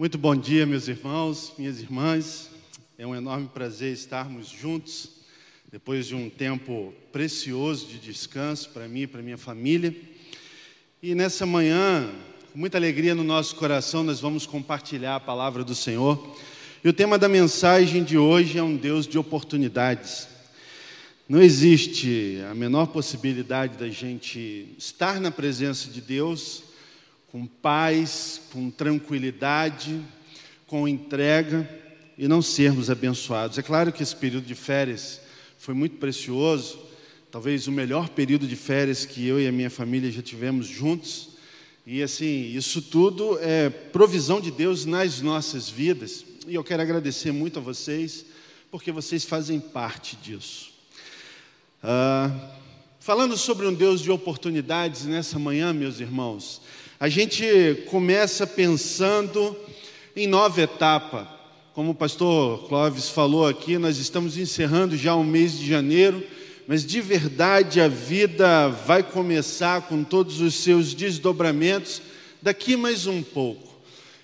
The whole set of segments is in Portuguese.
Muito bom dia, meus irmãos, minhas irmãs. É um enorme prazer estarmos juntos depois de um tempo precioso de descanso para mim e para minha família. E nessa manhã, com muita alegria no nosso coração, nós vamos compartilhar a palavra do Senhor. E o tema da mensagem de hoje é um Deus de oportunidades. Não existe a menor possibilidade da gente estar na presença de Deus com paz, com tranquilidade, com entrega e não sermos abençoados. É claro que esse período de férias foi muito precioso, talvez o melhor período de férias que eu e a minha família já tivemos juntos. E assim, isso tudo é provisão de Deus nas nossas vidas. E eu quero agradecer muito a vocês, porque vocês fazem parte disso. Ah, falando sobre um Deus de oportunidades nessa manhã, meus irmãos, a gente começa pensando em nova etapa. Como o pastor Clóvis falou aqui, nós estamos encerrando já o mês de janeiro, mas de verdade a vida vai começar com todos os seus desdobramentos daqui mais um pouco.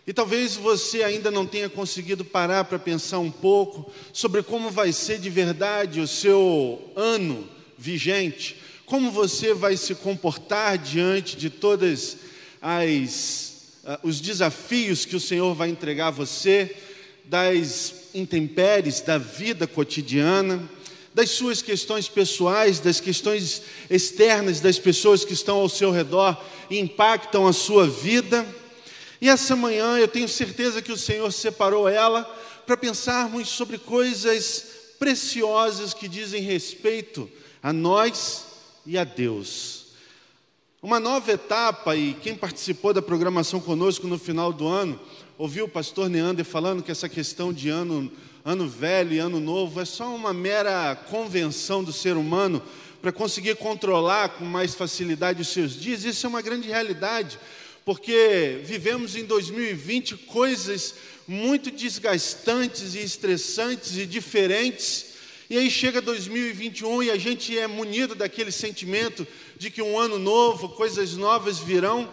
E talvez você ainda não tenha conseguido parar para pensar um pouco sobre como vai ser de verdade o seu ano vigente, como você vai se comportar diante de todas as, uh, os desafios que o Senhor vai entregar a você, das intempéries da vida cotidiana, das suas questões pessoais, das questões externas das pessoas que estão ao seu redor e impactam a sua vida. E essa manhã eu tenho certeza que o Senhor separou ela para pensarmos sobre coisas preciosas que dizem respeito a nós e a Deus. Uma nova etapa, e quem participou da programação conosco no final do ano, ouviu o pastor Neander falando que essa questão de ano, ano velho e ano novo é só uma mera convenção do ser humano para conseguir controlar com mais facilidade os seus dias. Isso é uma grande realidade, porque vivemos em 2020 coisas muito desgastantes e estressantes e diferentes e aí chega 2021 e a gente é munido daquele sentimento de que um ano novo, coisas novas virão,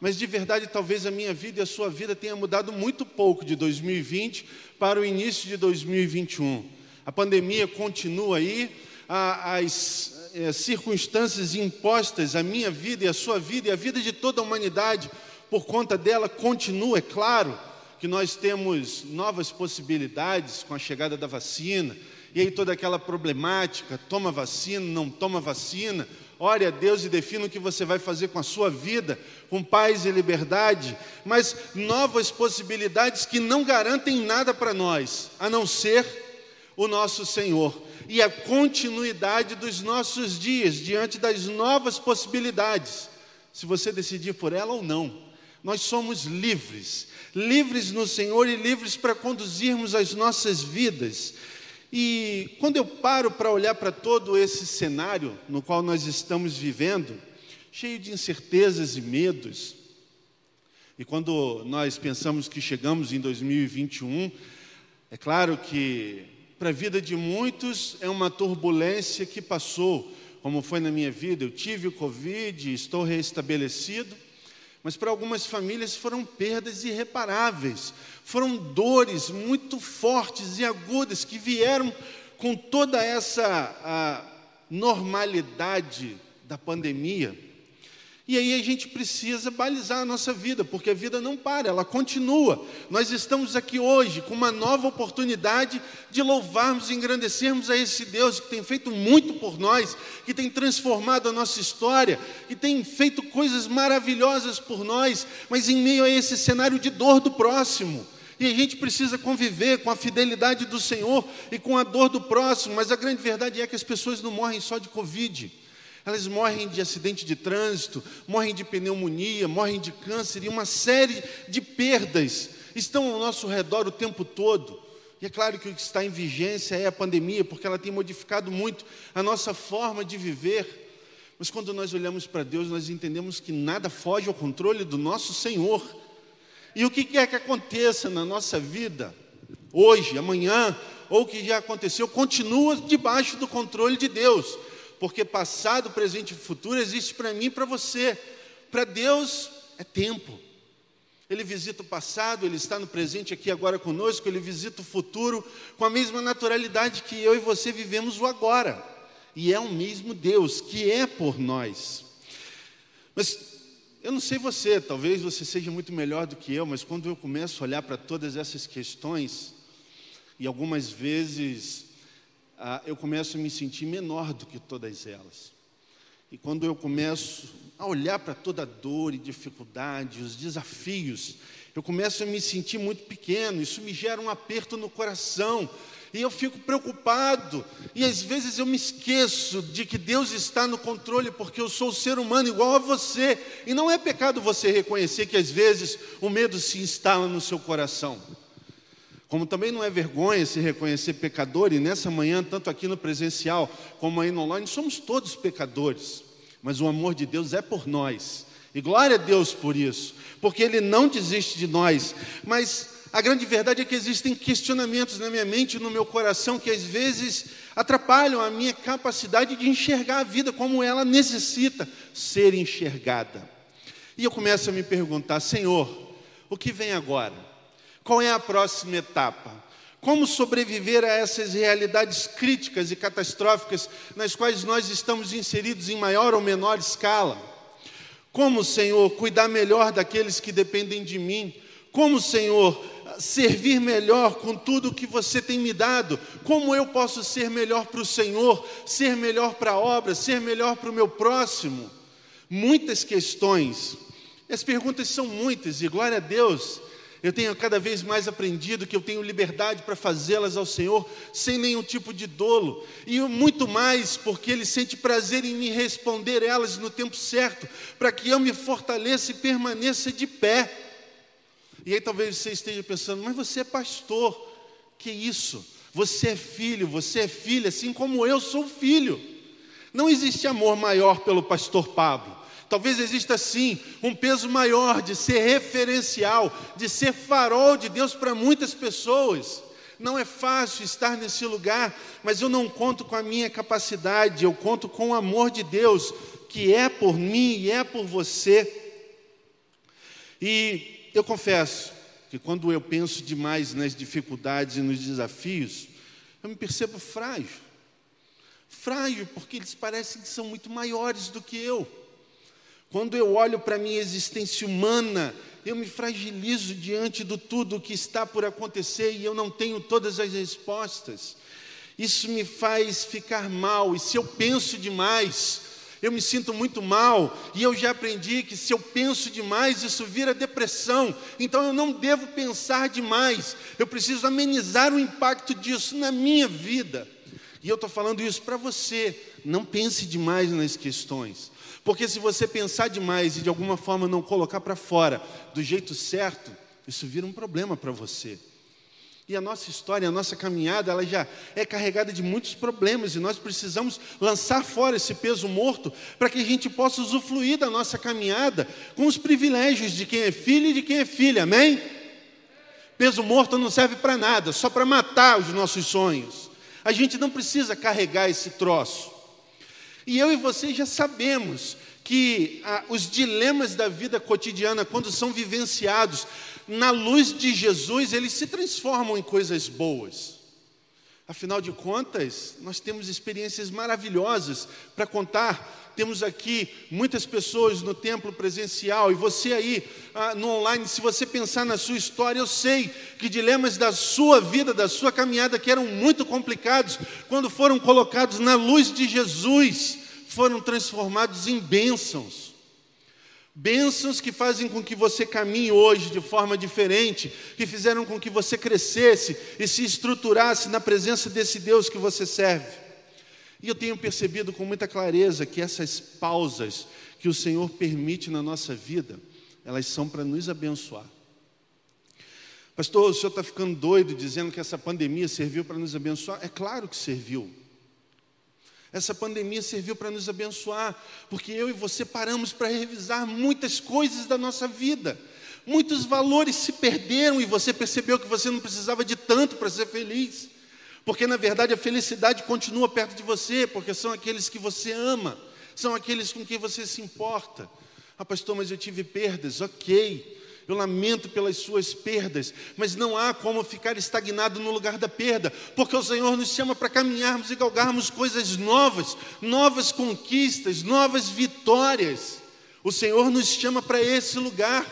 mas de verdade talvez a minha vida e a sua vida tenha mudado muito pouco de 2020 para o início de 2021. A pandemia continua aí, as é, circunstâncias impostas à minha vida e à sua vida e à vida de toda a humanidade por conta dela continua, é claro que nós temos novas possibilidades com a chegada da vacina, e aí toda aquela problemática, toma vacina, não toma vacina, ore a Deus e defina o que você vai fazer com a sua vida, com paz e liberdade, mas novas possibilidades que não garantem nada para nós, a não ser o nosso Senhor e a continuidade dos nossos dias diante das novas possibilidades, se você decidir por ela ou não. Nós somos livres, livres no Senhor e livres para conduzirmos as nossas vidas. E quando eu paro para olhar para todo esse cenário no qual nós estamos vivendo, cheio de incertezas e medos, e quando nós pensamos que chegamos em 2021, é claro que para a vida de muitos é uma turbulência que passou, como foi na minha vida. Eu tive o Covid, estou restabelecido, mas para algumas famílias foram perdas irreparáveis, foram dores muito fortes e agudas que vieram com toda essa normalidade da pandemia. E aí a gente precisa balizar a nossa vida, porque a vida não para, ela continua. Nós estamos aqui hoje com uma nova oportunidade de louvarmos e engrandecermos a esse Deus que tem feito muito por nós, que tem transformado a nossa história, que tem feito coisas maravilhosas por nós, mas em meio a esse cenário de dor do próximo. E a gente precisa conviver com a fidelidade do Senhor e com a dor do próximo, mas a grande verdade é que as pessoas não morrem só de Covid. Elas morrem de acidente de trânsito, morrem de pneumonia, morrem de câncer e uma série de perdas estão ao nosso redor o tempo todo. E é claro que o que está em vigência é a pandemia, porque ela tem modificado muito a nossa forma de viver. Mas quando nós olhamos para Deus, nós entendemos que nada foge ao controle do nosso Senhor. E o que quer que aconteça na nossa vida, hoje, amanhã, ou o que já aconteceu, continua debaixo do controle de Deus porque passado, presente e futuro existe para mim e para você. Para Deus é tempo. Ele visita o passado, ele está no presente aqui agora conosco, ele visita o futuro com a mesma naturalidade que eu e você vivemos o agora. E é o mesmo Deus que é por nós. Mas eu não sei você, talvez você seja muito melhor do que eu, mas quando eu começo a olhar para todas essas questões, e algumas vezes ah, eu começo a me sentir menor do que todas elas. E quando eu começo a olhar para toda a dor e dificuldade, os desafios, eu começo a me sentir muito pequeno, isso me gera um aperto no coração, e eu fico preocupado, e às vezes eu me esqueço de que Deus está no controle, porque eu sou um ser humano igual a você, e não é pecado você reconhecer que às vezes o medo se instala no seu coração. Como também não é vergonha se reconhecer pecador, e nessa manhã, tanto aqui no presencial como aí no online, somos todos pecadores, mas o amor de Deus é por nós, e glória a Deus por isso, porque Ele não desiste de nós, mas a grande verdade é que existem questionamentos na minha mente no meu coração que às vezes atrapalham a minha capacidade de enxergar a vida como ela necessita ser enxergada. E eu começo a me perguntar, Senhor, o que vem agora? Qual é a próxima etapa? Como sobreviver a essas realidades críticas e catastróficas nas quais nós estamos inseridos em maior ou menor escala? Como, Senhor, cuidar melhor daqueles que dependem de mim? Como, Senhor, servir melhor com tudo que você tem me dado? Como eu posso ser melhor para o Senhor, ser melhor para a obra, ser melhor para o meu próximo? Muitas questões. As perguntas são muitas e glória a Deus eu tenho cada vez mais aprendido que eu tenho liberdade para fazê-las ao Senhor sem nenhum tipo de dolo, e muito mais porque Ele sente prazer em me responder elas no tempo certo, para que eu me fortaleça e permaneça de pé. E aí talvez você esteja pensando, mas você é pastor, que isso? Você é filho, você é filha, assim como eu sou filho. Não existe amor maior pelo pastor Pablo. Talvez exista sim um peso maior de ser referencial, de ser farol de Deus para muitas pessoas. Não é fácil estar nesse lugar, mas eu não conto com a minha capacidade, eu conto com o amor de Deus, que é por mim e é por você. E eu confesso que quando eu penso demais nas dificuldades e nos desafios, eu me percebo frágil. Frágil porque eles parecem que são muito maiores do que eu. Quando eu olho para a minha existência humana, eu me fragilizo diante do tudo que está por acontecer e eu não tenho todas as respostas. Isso me faz ficar mal, e se eu penso demais, eu me sinto muito mal, e eu já aprendi que se eu penso demais, isso vira depressão. Então eu não devo pensar demais, eu preciso amenizar o impacto disso na minha vida. E eu estou falando isso para você, não pense demais nas questões. Porque se você pensar demais e de alguma forma não colocar para fora do jeito certo, isso vira um problema para você. E a nossa história, a nossa caminhada, ela já é carregada de muitos problemas e nós precisamos lançar fora esse peso morto para que a gente possa usufruir da nossa caminhada com os privilégios de quem é filho e de quem é filha, amém? Peso morto não serve para nada, só para matar os nossos sonhos. A gente não precisa carregar esse troço. E eu e você já sabemos que ah, os dilemas da vida cotidiana, quando são vivenciados na luz de Jesus, eles se transformam em coisas boas. Afinal de contas, nós temos experiências maravilhosas para contar. Temos aqui muitas pessoas no templo presencial e você aí ah, no online, se você pensar na sua história, eu sei que dilemas da sua vida, da sua caminhada, que eram muito complicados, quando foram colocados na luz de Jesus, foram transformados em bênçãos. Bênçãos que fazem com que você caminhe hoje de forma diferente, que fizeram com que você crescesse e se estruturasse na presença desse Deus que você serve. E eu tenho percebido com muita clareza que essas pausas que o Senhor permite na nossa vida, elas são para nos abençoar. Pastor, o senhor está ficando doido dizendo que essa pandemia serviu para nos abençoar? É claro que serviu. Essa pandemia serviu para nos abençoar, porque eu e você paramos para revisar muitas coisas da nossa vida. Muitos valores se perderam e você percebeu que você não precisava de tanto para ser feliz. Porque na verdade a felicidade continua perto de você, porque são aqueles que você ama, são aqueles com quem você se importa. Ah, pastor, mas eu tive perdas, ok. eu lamento pelas suas perdas, mas não há como ficar estagnado no lugar da perda, porque o Senhor nos chama para caminharmos e galgarmos coisas novas, novas conquistas, novas vitórias. O Senhor nos chama para esse lugar.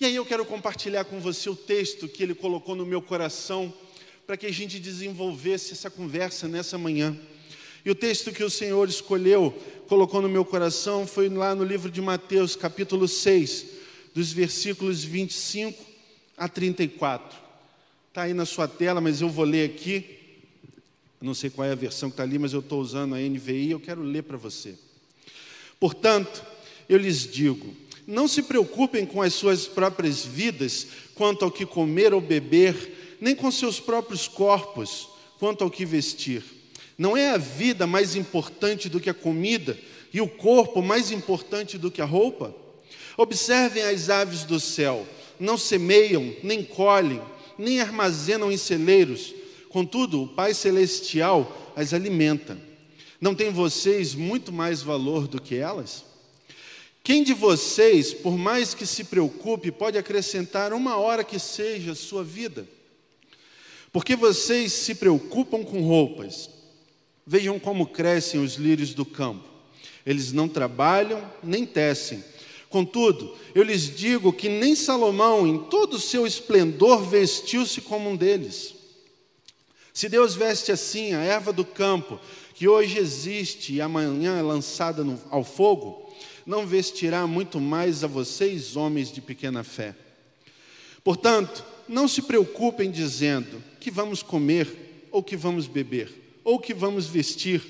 E aí eu quero compartilhar com você o texto que ele colocou no meu coração, para que a gente desenvolvesse essa conversa nessa manhã. E o texto que o Senhor escolheu, colocou no meu coração, foi lá no livro de Mateus, capítulo 6 dos versículos 25 a 34. Está aí na sua tela, mas eu vou ler aqui. não sei qual é a versão que está ali, mas eu estou usando a NVI, eu quero ler para você. Portanto, eu lhes digo: não se preocupem com as suas próprias vidas quanto ao que comer ou beber, nem com seus próprios corpos quanto ao que vestir. Não é a vida mais importante do que a comida e o corpo mais importante do que a roupa? Observem as aves do céu, não semeiam, nem colhem, nem armazenam em celeiros, contudo, o Pai Celestial as alimenta. Não tem vocês muito mais valor do que elas? Quem de vocês, por mais que se preocupe, pode acrescentar uma hora que seja sua vida? Porque vocês se preocupam com roupas. Vejam como crescem os lírios do campo. Eles não trabalham nem tecem. Contudo, eu lhes digo que nem Salomão, em todo o seu esplendor, vestiu-se como um deles. Se Deus veste assim a erva do campo, que hoje existe e amanhã é lançada no, ao fogo, não vestirá muito mais a vocês, homens de pequena fé. Portanto, não se preocupem dizendo que vamos comer, ou que vamos beber, ou que vamos vestir,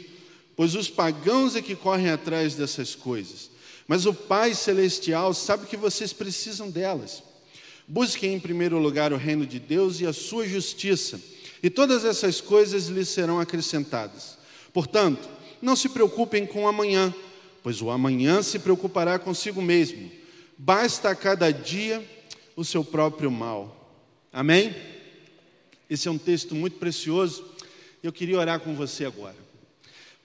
pois os pagãos é que correm atrás dessas coisas mas o Pai Celestial sabe que vocês precisam delas. Busquem em primeiro lugar o reino de Deus e a sua justiça, e todas essas coisas lhes serão acrescentadas. Portanto, não se preocupem com o amanhã, pois o amanhã se preocupará consigo mesmo. Basta a cada dia o seu próprio mal. Amém? Esse é um texto muito precioso. Eu queria orar com você agora.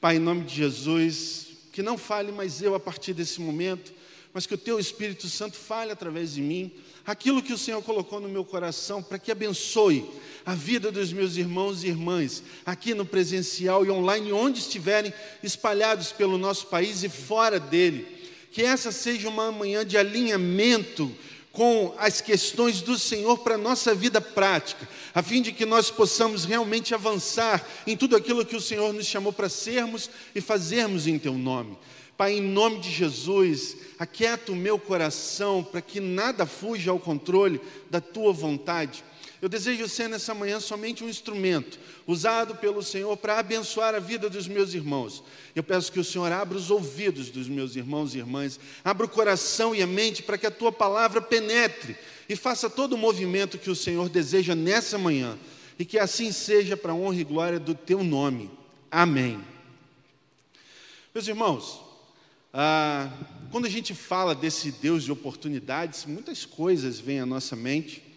Pai, em nome de Jesus, que não fale mais eu a partir desse momento, mas que o teu Espírito Santo fale através de mim, aquilo que o Senhor colocou no meu coração, para que abençoe a vida dos meus irmãos e irmãs, aqui no presencial e online, onde estiverem espalhados pelo nosso país e fora dele. Que essa seja uma manhã de alinhamento com as questões do Senhor para a nossa vida prática, a fim de que nós possamos realmente avançar em tudo aquilo que o Senhor nos chamou para sermos e fazermos em Teu nome. Pai, em nome de Jesus, aquieta o meu coração para que nada fuja ao controle da Tua vontade eu desejo ser nessa manhã somente um instrumento usado pelo Senhor para abençoar a vida dos meus irmãos. Eu peço que o Senhor abra os ouvidos dos meus irmãos e irmãs, abra o coração e a mente para que a tua palavra penetre e faça todo o movimento que o Senhor deseja nessa manhã. E que assim seja para a honra e glória do teu nome. Amém. Meus irmãos, ah, quando a gente fala desse Deus de oportunidades, muitas coisas vêm à nossa mente.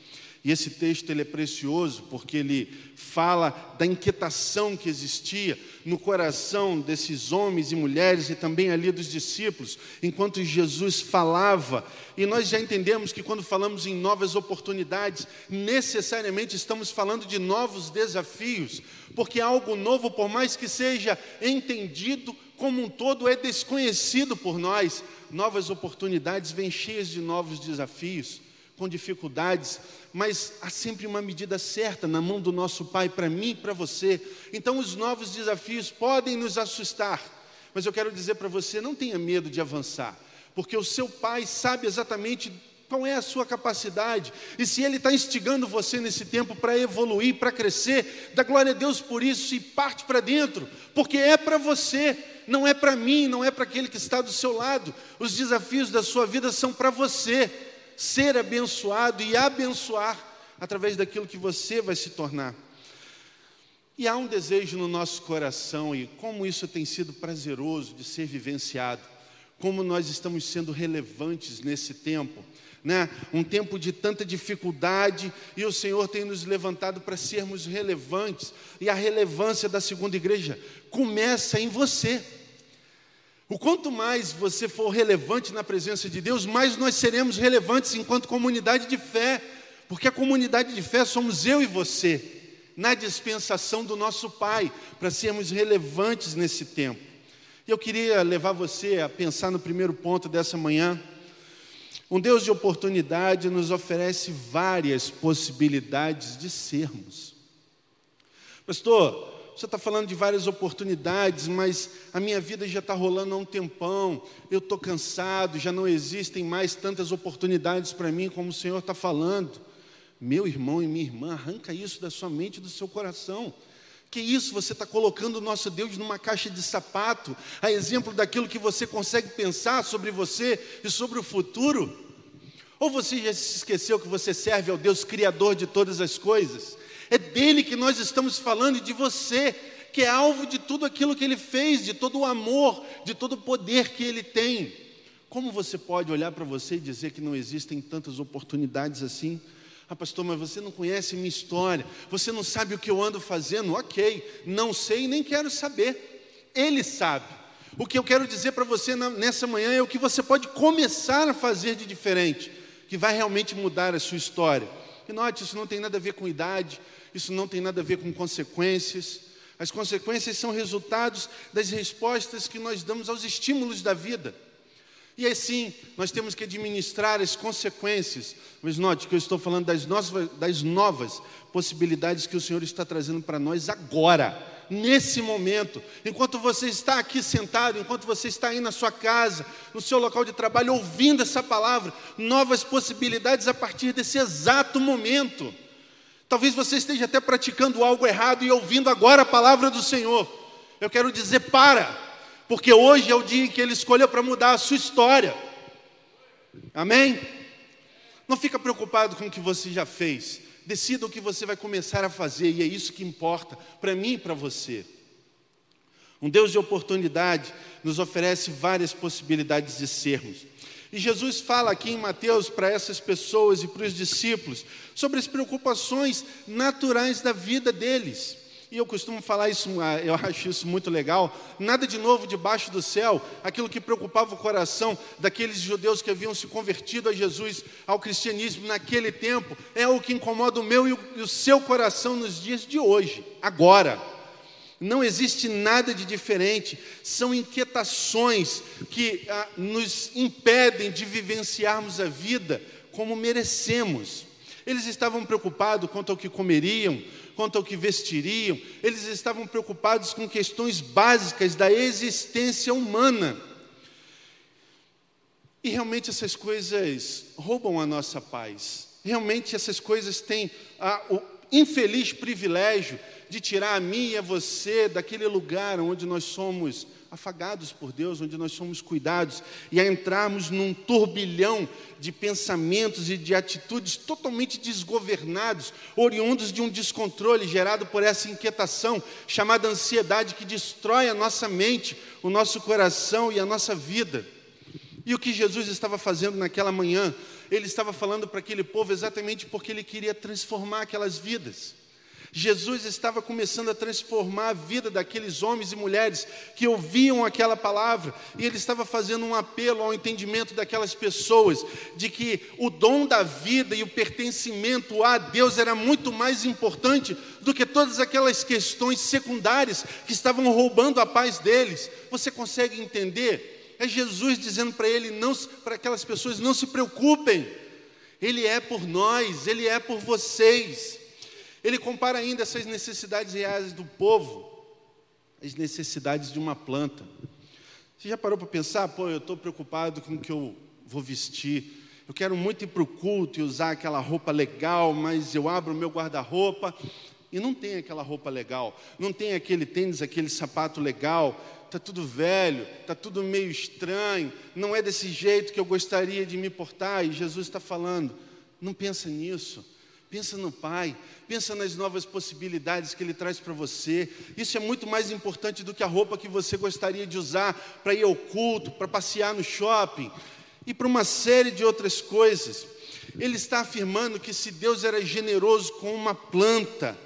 E esse texto ele é precioso porque ele fala da inquietação que existia no coração desses homens e mulheres e também ali dos discípulos, enquanto Jesus falava. E nós já entendemos que quando falamos em novas oportunidades, necessariamente estamos falando de novos desafios, porque algo novo, por mais que seja entendido como um todo, é desconhecido por nós. Novas oportunidades vêm cheias de novos desafios com dificuldades, mas há sempre uma medida certa na mão do nosso Pai para mim e para você. Então, os novos desafios podem nos assustar, mas eu quero dizer para você: não tenha medo de avançar, porque o seu Pai sabe exatamente qual é a sua capacidade, e se Ele está instigando você nesse tempo para evoluir, para crescer, dá glória a Deus por isso e parte para dentro, porque é para você, não é para mim, não é para aquele que está do seu lado. Os desafios da sua vida são para você ser abençoado e abençoar através daquilo que você vai se tornar. E há um desejo no nosso coração, e como isso tem sido prazeroso de ser vivenciado, como nós estamos sendo relevantes nesse tempo, né? um tempo de tanta dificuldade, e o Senhor tem nos levantado para sermos relevantes, e a relevância da segunda igreja começa em você. O quanto mais você for relevante na presença de Deus, mais nós seremos relevantes enquanto comunidade de fé, porque a comunidade de fé somos eu e você, na dispensação do nosso Pai, para sermos relevantes nesse tempo. E eu queria levar você a pensar no primeiro ponto dessa manhã. Um Deus de oportunidade nos oferece várias possibilidades de sermos. Pastor, você está falando de várias oportunidades, mas a minha vida já está rolando há um tempão, eu estou cansado, já não existem mais tantas oportunidades para mim como o Senhor está falando. Meu irmão e minha irmã, arranca isso da sua mente e do seu coração. Que isso, você está colocando o nosso Deus numa caixa de sapato, a exemplo daquilo que você consegue pensar sobre você e sobre o futuro? Ou você já se esqueceu que você serve ao Deus Criador de todas as coisas? É dele que nós estamos falando e de você, que é alvo de tudo aquilo que ele fez, de todo o amor, de todo o poder que ele tem. Como você pode olhar para você e dizer que não existem tantas oportunidades assim? Ah, pastor, mas você não conhece minha história, você não sabe o que eu ando fazendo. Ok, não sei e nem quero saber. Ele sabe. O que eu quero dizer para você nessa manhã é o que você pode começar a fazer de diferente, que vai realmente mudar a sua história. E note, isso não tem nada a ver com idade, isso não tem nada a ver com consequências. As consequências são resultados das respostas que nós damos aos estímulos da vida. E assim, nós temos que administrar as consequências. Mas note que eu estou falando das novas, das novas possibilidades que o Senhor está trazendo para nós agora, nesse momento. Enquanto você está aqui sentado, enquanto você está aí na sua casa, no seu local de trabalho, ouvindo essa palavra, novas possibilidades a partir desse exato momento. Talvez você esteja até praticando algo errado e ouvindo agora a palavra do Senhor. Eu quero dizer: para, porque hoje é o dia em que Ele escolheu para mudar a sua história. Amém? Não fica preocupado com o que você já fez. Decida o que você vai começar a fazer, e é isso que importa para mim e para você. Um Deus de oportunidade nos oferece várias possibilidades de sermos. E Jesus fala aqui em Mateus para essas pessoas e para os discípulos sobre as preocupações naturais da vida deles. E eu costumo falar isso, ah, eu acho isso muito legal. Nada de novo debaixo do céu, aquilo que preocupava o coração daqueles judeus que haviam se convertido a Jesus, ao cristianismo naquele tempo, é o que incomoda o meu e o seu coração nos dias de hoje, agora. Não existe nada de diferente, são inquietações que ah, nos impedem de vivenciarmos a vida como merecemos. Eles estavam preocupados quanto ao que comeriam, quanto ao que vestiriam, eles estavam preocupados com questões básicas da existência humana. E realmente essas coisas roubam a nossa paz. Realmente essas coisas têm ah, o infeliz privilégio de tirar a mim e a você daquele lugar onde nós somos afagados por Deus, onde nós somos cuidados, e a entrarmos num turbilhão de pensamentos e de atitudes totalmente desgovernados, oriundos de um descontrole gerado por essa inquietação chamada ansiedade que destrói a nossa mente, o nosso coração e a nossa vida. E o que Jesus estava fazendo naquela manhã? Ele estava falando para aquele povo exatamente porque ele queria transformar aquelas vidas. Jesus estava começando a transformar a vida daqueles homens e mulheres que ouviam aquela palavra, e ele estava fazendo um apelo ao entendimento daquelas pessoas de que o dom da vida e o pertencimento a Deus era muito mais importante do que todas aquelas questões secundárias que estavam roubando a paz deles. Você consegue entender? É Jesus dizendo para ele, não, para aquelas pessoas, não se preocupem. Ele é por nós, ele é por vocês. Ele compara ainda essas necessidades reais do povo às necessidades de uma planta. Você já parou para pensar? Pô, eu estou preocupado com o que eu vou vestir. Eu quero muito ir para o culto e usar aquela roupa legal, mas eu abro o meu guarda-roupa e não tem aquela roupa legal, não tem aquele tênis, aquele sapato legal, está tudo velho, está tudo meio estranho, não é desse jeito que eu gostaria de me portar. E Jesus está falando: não pensa nisso. Pensa no Pai, pensa nas novas possibilidades que Ele traz para você. Isso é muito mais importante do que a roupa que você gostaria de usar para ir ao culto, para passear no shopping e para uma série de outras coisas. Ele está afirmando que se Deus era generoso com uma planta,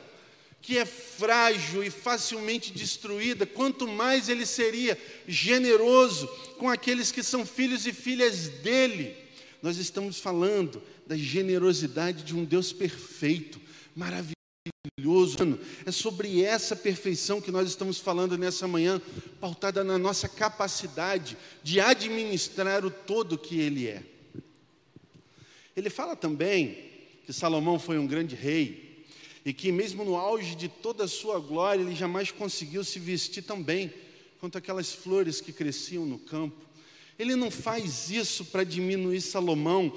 que é frágil e facilmente destruída, quanto mais ele seria generoso com aqueles que são filhos e filhas dele. Nós estamos falando da generosidade de um Deus perfeito, maravilhoso. É sobre essa perfeição que nós estamos falando nessa manhã, pautada na nossa capacidade de administrar o todo que Ele é. Ele fala também que Salomão foi um grande rei e que, mesmo no auge de toda a sua glória, ele jamais conseguiu se vestir tão bem quanto aquelas flores que cresciam no campo. Ele não faz isso para diminuir Salomão,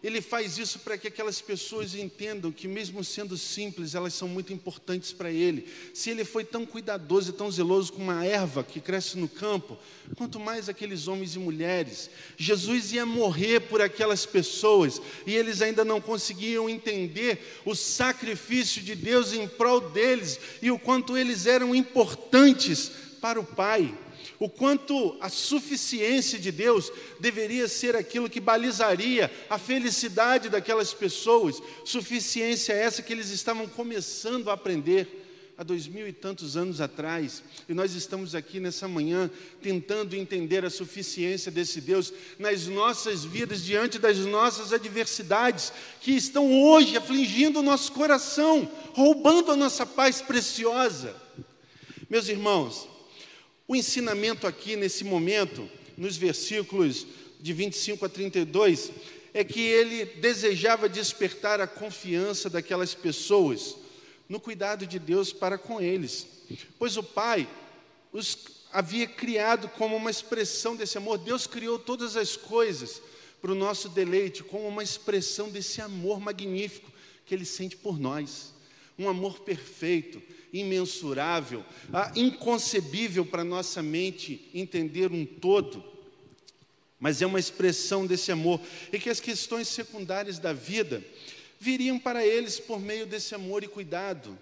ele faz isso para que aquelas pessoas entendam que, mesmo sendo simples, elas são muito importantes para ele. Se ele foi tão cuidadoso e tão zeloso com uma erva que cresce no campo, quanto mais aqueles homens e mulheres. Jesus ia morrer por aquelas pessoas e eles ainda não conseguiam entender o sacrifício de Deus em prol deles e o quanto eles eram importantes para o Pai o quanto a suficiência de Deus deveria ser aquilo que balizaria a felicidade daquelas pessoas, suficiência essa que eles estavam começando a aprender há dois mil e tantos anos atrás, e nós estamos aqui nessa manhã tentando entender a suficiência desse Deus nas nossas vidas, diante das nossas adversidades, que estão hoje afligindo o nosso coração, roubando a nossa paz preciosa. Meus irmãos, o ensinamento aqui nesse momento, nos versículos de 25 a 32, é que ele desejava despertar a confiança daquelas pessoas no cuidado de Deus para com eles, pois o Pai os havia criado como uma expressão desse amor. Deus criou todas as coisas para o nosso deleite, como uma expressão desse amor magnífico que Ele sente por nós, um amor perfeito imensurável, ah, inconcebível para nossa mente entender um todo, mas é uma expressão desse amor, e que as questões secundárias da vida viriam para eles por meio desse amor e cuidado.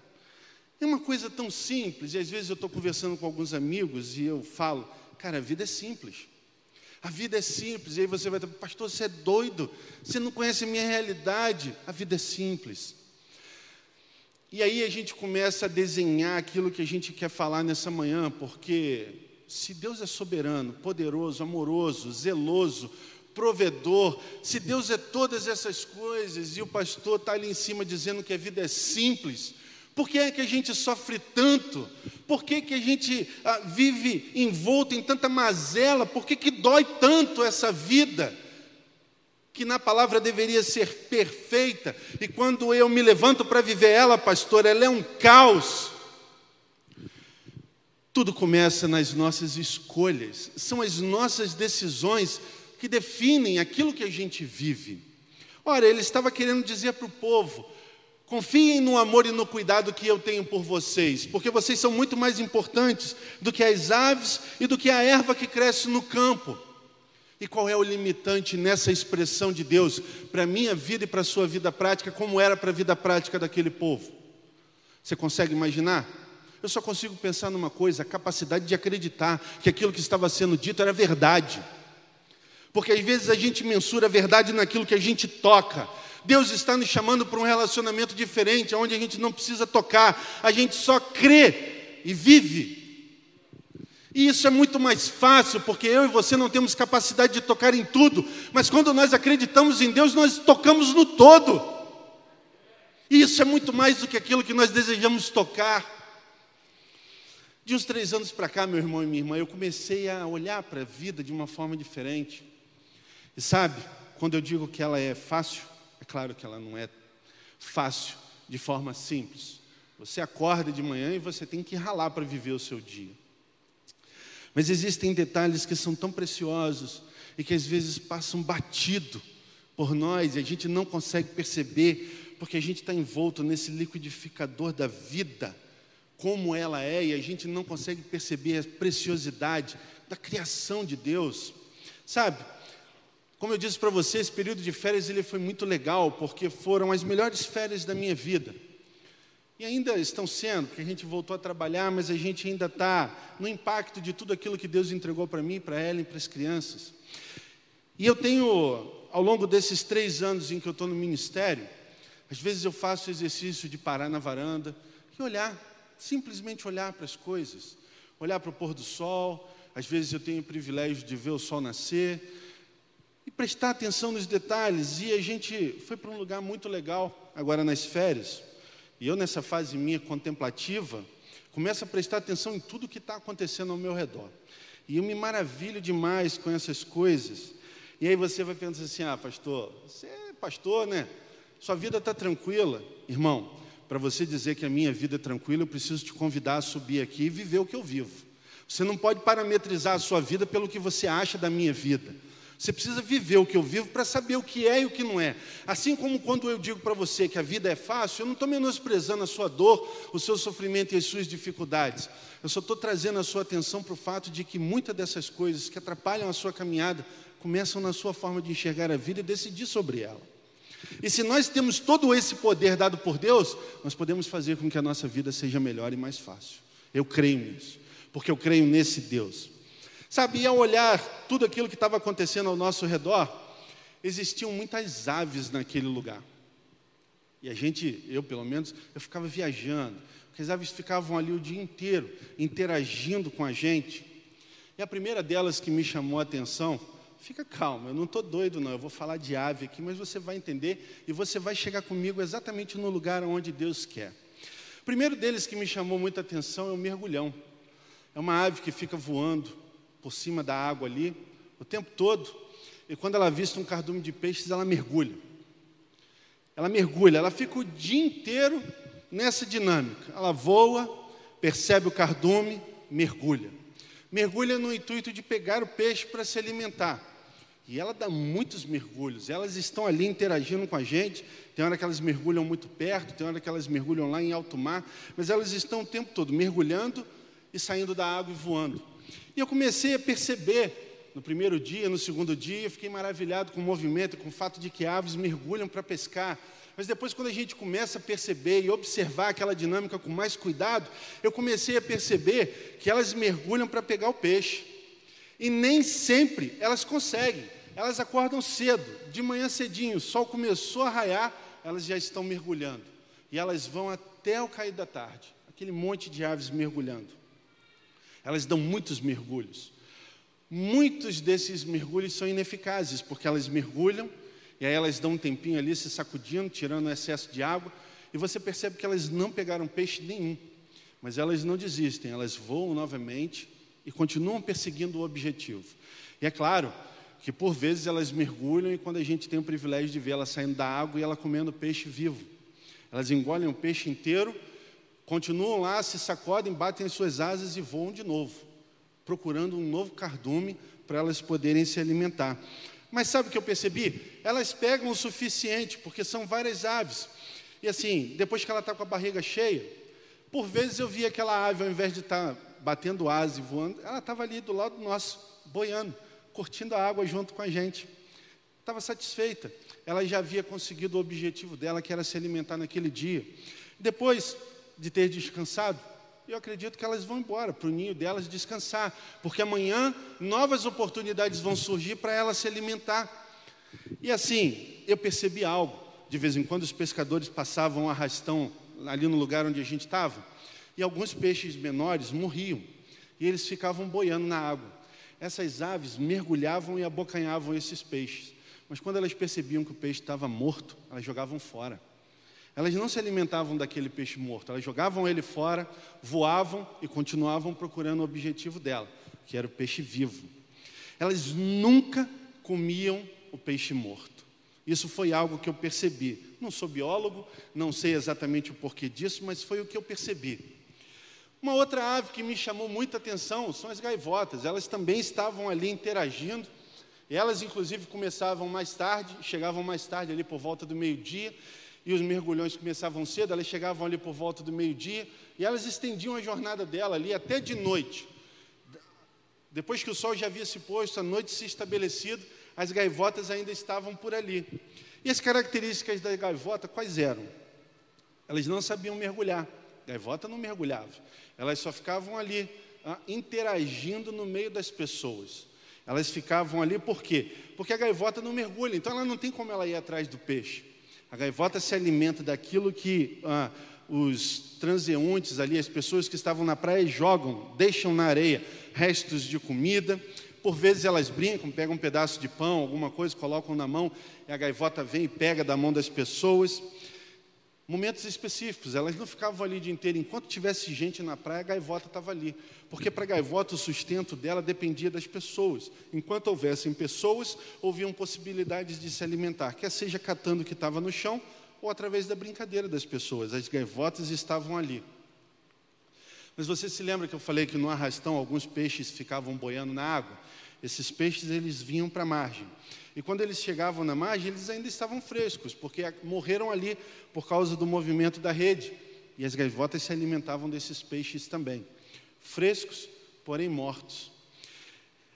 É uma coisa tão simples, e às vezes eu estou conversando com alguns amigos e eu falo, cara, a vida é simples. A vida é simples, e aí você vai dizer, pastor, você é doido, você não conhece a minha realidade. A vida é simples. E aí a gente começa a desenhar aquilo que a gente quer falar nessa manhã, porque se Deus é soberano, poderoso, amoroso, zeloso, provedor, se Deus é todas essas coisas e o pastor está ali em cima dizendo que a vida é simples, por que é que a gente sofre tanto? Por que, que a gente ah, vive envolto em tanta mazela? Por que, que dói tanto essa vida? Que na palavra deveria ser perfeita, e quando eu me levanto para viver ela, pastor, ela é um caos. Tudo começa nas nossas escolhas, são as nossas decisões que definem aquilo que a gente vive. Ora, ele estava querendo dizer para o povo: confiem no amor e no cuidado que eu tenho por vocês, porque vocês são muito mais importantes do que as aves e do que a erva que cresce no campo. E qual é o limitante nessa expressão de Deus para a minha vida e para a sua vida prática, como era para a vida prática daquele povo? Você consegue imaginar? Eu só consigo pensar numa coisa: a capacidade de acreditar que aquilo que estava sendo dito era verdade. Porque às vezes a gente mensura a verdade naquilo que a gente toca. Deus está nos chamando para um relacionamento diferente, onde a gente não precisa tocar, a gente só crê e vive. E isso é muito mais fácil, porque eu e você não temos capacidade de tocar em tudo, mas quando nós acreditamos em Deus, nós tocamos no todo. E isso é muito mais do que aquilo que nós desejamos tocar. De uns três anos para cá, meu irmão e minha irmã, eu comecei a olhar para a vida de uma forma diferente. E sabe, quando eu digo que ela é fácil, é claro que ela não é fácil de forma simples. Você acorda de manhã e você tem que ralar para viver o seu dia. Mas existem detalhes que são tão preciosos e que às vezes passam batido por nós e a gente não consegue perceber, porque a gente está envolto nesse liquidificador da vida, como ela é, e a gente não consegue perceber a preciosidade da criação de Deus. Sabe, como eu disse para você, esse período de férias ele foi muito legal, porque foram as melhores férias da minha vida. E ainda estão sendo, porque a gente voltou a trabalhar, mas a gente ainda está no impacto de tudo aquilo que Deus entregou para mim, para Ellen, para as crianças. E eu tenho, ao longo desses três anos em que eu estou no ministério, às vezes eu faço o exercício de parar na varanda que olhar, simplesmente olhar para as coisas, olhar para o pôr do sol. Às vezes eu tenho o privilégio de ver o sol nascer e prestar atenção nos detalhes. E a gente foi para um lugar muito legal agora nas férias. E eu, nessa fase minha contemplativa, começo a prestar atenção em tudo que está acontecendo ao meu redor. E eu me maravilho demais com essas coisas. E aí você vai pensar assim: ah, pastor, você é pastor, né? Sua vida está tranquila. Irmão, para você dizer que a minha vida é tranquila, eu preciso te convidar a subir aqui e viver o que eu vivo. Você não pode parametrizar a sua vida pelo que você acha da minha vida. Você precisa viver o que eu vivo para saber o que é e o que não é. Assim como quando eu digo para você que a vida é fácil, eu não estou menosprezando a sua dor, o seu sofrimento e as suas dificuldades. Eu só estou trazendo a sua atenção para o fato de que muitas dessas coisas que atrapalham a sua caminhada começam na sua forma de enxergar a vida e decidir sobre ela. E se nós temos todo esse poder dado por Deus, nós podemos fazer com que a nossa vida seja melhor e mais fácil. Eu creio nisso, porque eu creio nesse Deus. Sabe, ao olhar tudo aquilo que estava acontecendo ao nosso redor, existiam muitas aves naquele lugar. E a gente, eu pelo menos, eu ficava viajando, porque as aves ficavam ali o dia inteiro, interagindo com a gente. E a primeira delas que me chamou a atenção, fica calma, eu não estou doido não, eu vou falar de ave aqui, mas você vai entender e você vai chegar comigo exatamente no lugar onde Deus quer. O primeiro deles que me chamou muita atenção é o mergulhão. É uma ave que fica voando, por cima da água ali, o tempo todo, e quando ela avista um cardume de peixes, ela mergulha. Ela mergulha, ela fica o dia inteiro nessa dinâmica. Ela voa, percebe o cardume, mergulha. Mergulha no intuito de pegar o peixe para se alimentar. E ela dá muitos mergulhos. Elas estão ali interagindo com a gente. Tem hora que elas mergulham muito perto, tem hora que elas mergulham lá em alto mar, mas elas estão o tempo todo mergulhando e saindo da água e voando. E eu comecei a perceber, no primeiro dia, no segundo dia, eu fiquei maravilhado com o movimento, com o fato de que aves mergulham para pescar. Mas depois, quando a gente começa a perceber e observar aquela dinâmica com mais cuidado, eu comecei a perceber que elas mergulham para pegar o peixe. E nem sempre elas conseguem. Elas acordam cedo, de manhã cedinho, o sol começou a raiar, elas já estão mergulhando. E elas vão até o cair da tarde, aquele monte de aves mergulhando. Elas dão muitos mergulhos. Muitos desses mergulhos são ineficazes, porque elas mergulham e aí elas dão um tempinho ali se sacudindo, tirando o excesso de água, e você percebe que elas não pegaram peixe nenhum. Mas elas não desistem, elas voam novamente e continuam perseguindo o objetivo. E é claro que por vezes elas mergulham e quando a gente tem o privilégio de ver ela saindo da água e ela comendo peixe vivo. Elas engolem o peixe inteiro continuam lá, se sacodem, batem suas asas e voam de novo, procurando um novo cardume para elas poderem se alimentar. Mas sabe o que eu percebi? Elas pegam o suficiente, porque são várias aves. E assim, depois que ela está com a barriga cheia, por vezes eu via aquela ave, ao invés de estar tá batendo asa e voando, ela estava ali do lado nosso, boiando, curtindo a água junto com a gente. Estava satisfeita. Ela já havia conseguido o objetivo dela, que era se alimentar naquele dia. Depois, de ter descansado, eu acredito que elas vão embora para o ninho delas descansar, porque amanhã novas oportunidades vão surgir para elas se alimentar. E assim, eu percebi algo. De vez em quando os pescadores passavam um arrastão ali no lugar onde a gente estava, e alguns peixes menores morriam, e eles ficavam boiando na água. Essas aves mergulhavam e abocanhavam esses peixes, mas quando elas percebiam que o peixe estava morto, elas jogavam fora. Elas não se alimentavam daquele peixe morto, elas jogavam ele fora, voavam e continuavam procurando o objetivo dela, que era o peixe vivo. Elas nunca comiam o peixe morto. Isso foi algo que eu percebi. Não sou biólogo, não sei exatamente o porquê disso, mas foi o que eu percebi. Uma outra ave que me chamou muita atenção são as gaivotas. Elas também estavam ali interagindo. Elas, inclusive, começavam mais tarde, chegavam mais tarde, ali por volta do meio-dia, e os mergulhões começavam cedo, elas chegavam ali por volta do meio-dia, e elas estendiam a jornada dela ali até de noite. Depois que o sol já havia se posto, a noite se estabelecido, as gaivotas ainda estavam por ali. E as características da gaivota quais eram? Elas não sabiam mergulhar. A gaivota não mergulhava. Elas só ficavam ali, ah, interagindo no meio das pessoas. Elas ficavam ali por quê? Porque a gaivota não mergulha, então ela não tem como ela ir atrás do peixe. A gaivota se alimenta daquilo que ah, os transeuntes ali, as pessoas que estavam na praia, jogam, deixam na areia restos de comida. Por vezes elas brincam, pegam um pedaço de pão, alguma coisa, colocam na mão, e a gaivota vem e pega da mão das pessoas. Momentos específicos, elas não ficavam ali o dia inteiro. Enquanto tivesse gente na praia, a gaivota estava ali. Porque para a gaivota o sustento dela dependia das pessoas. Enquanto houvessem pessoas, haviam possibilidades de se alimentar, quer seja catando o que estava no chão ou através da brincadeira das pessoas. As gaivotas estavam ali. Mas você se lembra que eu falei que no arrastão alguns peixes ficavam boiando na água? Esses peixes eles vinham para a margem. E quando eles chegavam na margem, eles ainda estavam frescos, porque morreram ali por causa do movimento da rede. E as gaivotas se alimentavam desses peixes também. Frescos, porém mortos.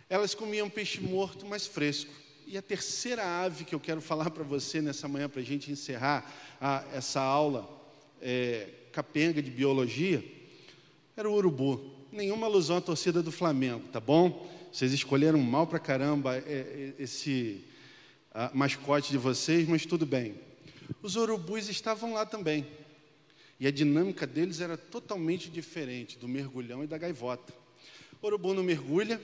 Elas comiam peixe morto, mas fresco. E a terceira ave que eu quero falar para você nessa manhã, para a gente encerrar a, essa aula é, capenga de biologia, era o urubu. Nenhuma alusão à torcida do Flamengo, tá bom? Vocês escolheram mal para caramba é, é, esse mascote de vocês, mas tudo bem. Os urubus estavam lá também. E a dinâmica deles era totalmente diferente do mergulhão e da gaivota. O urubu não mergulha,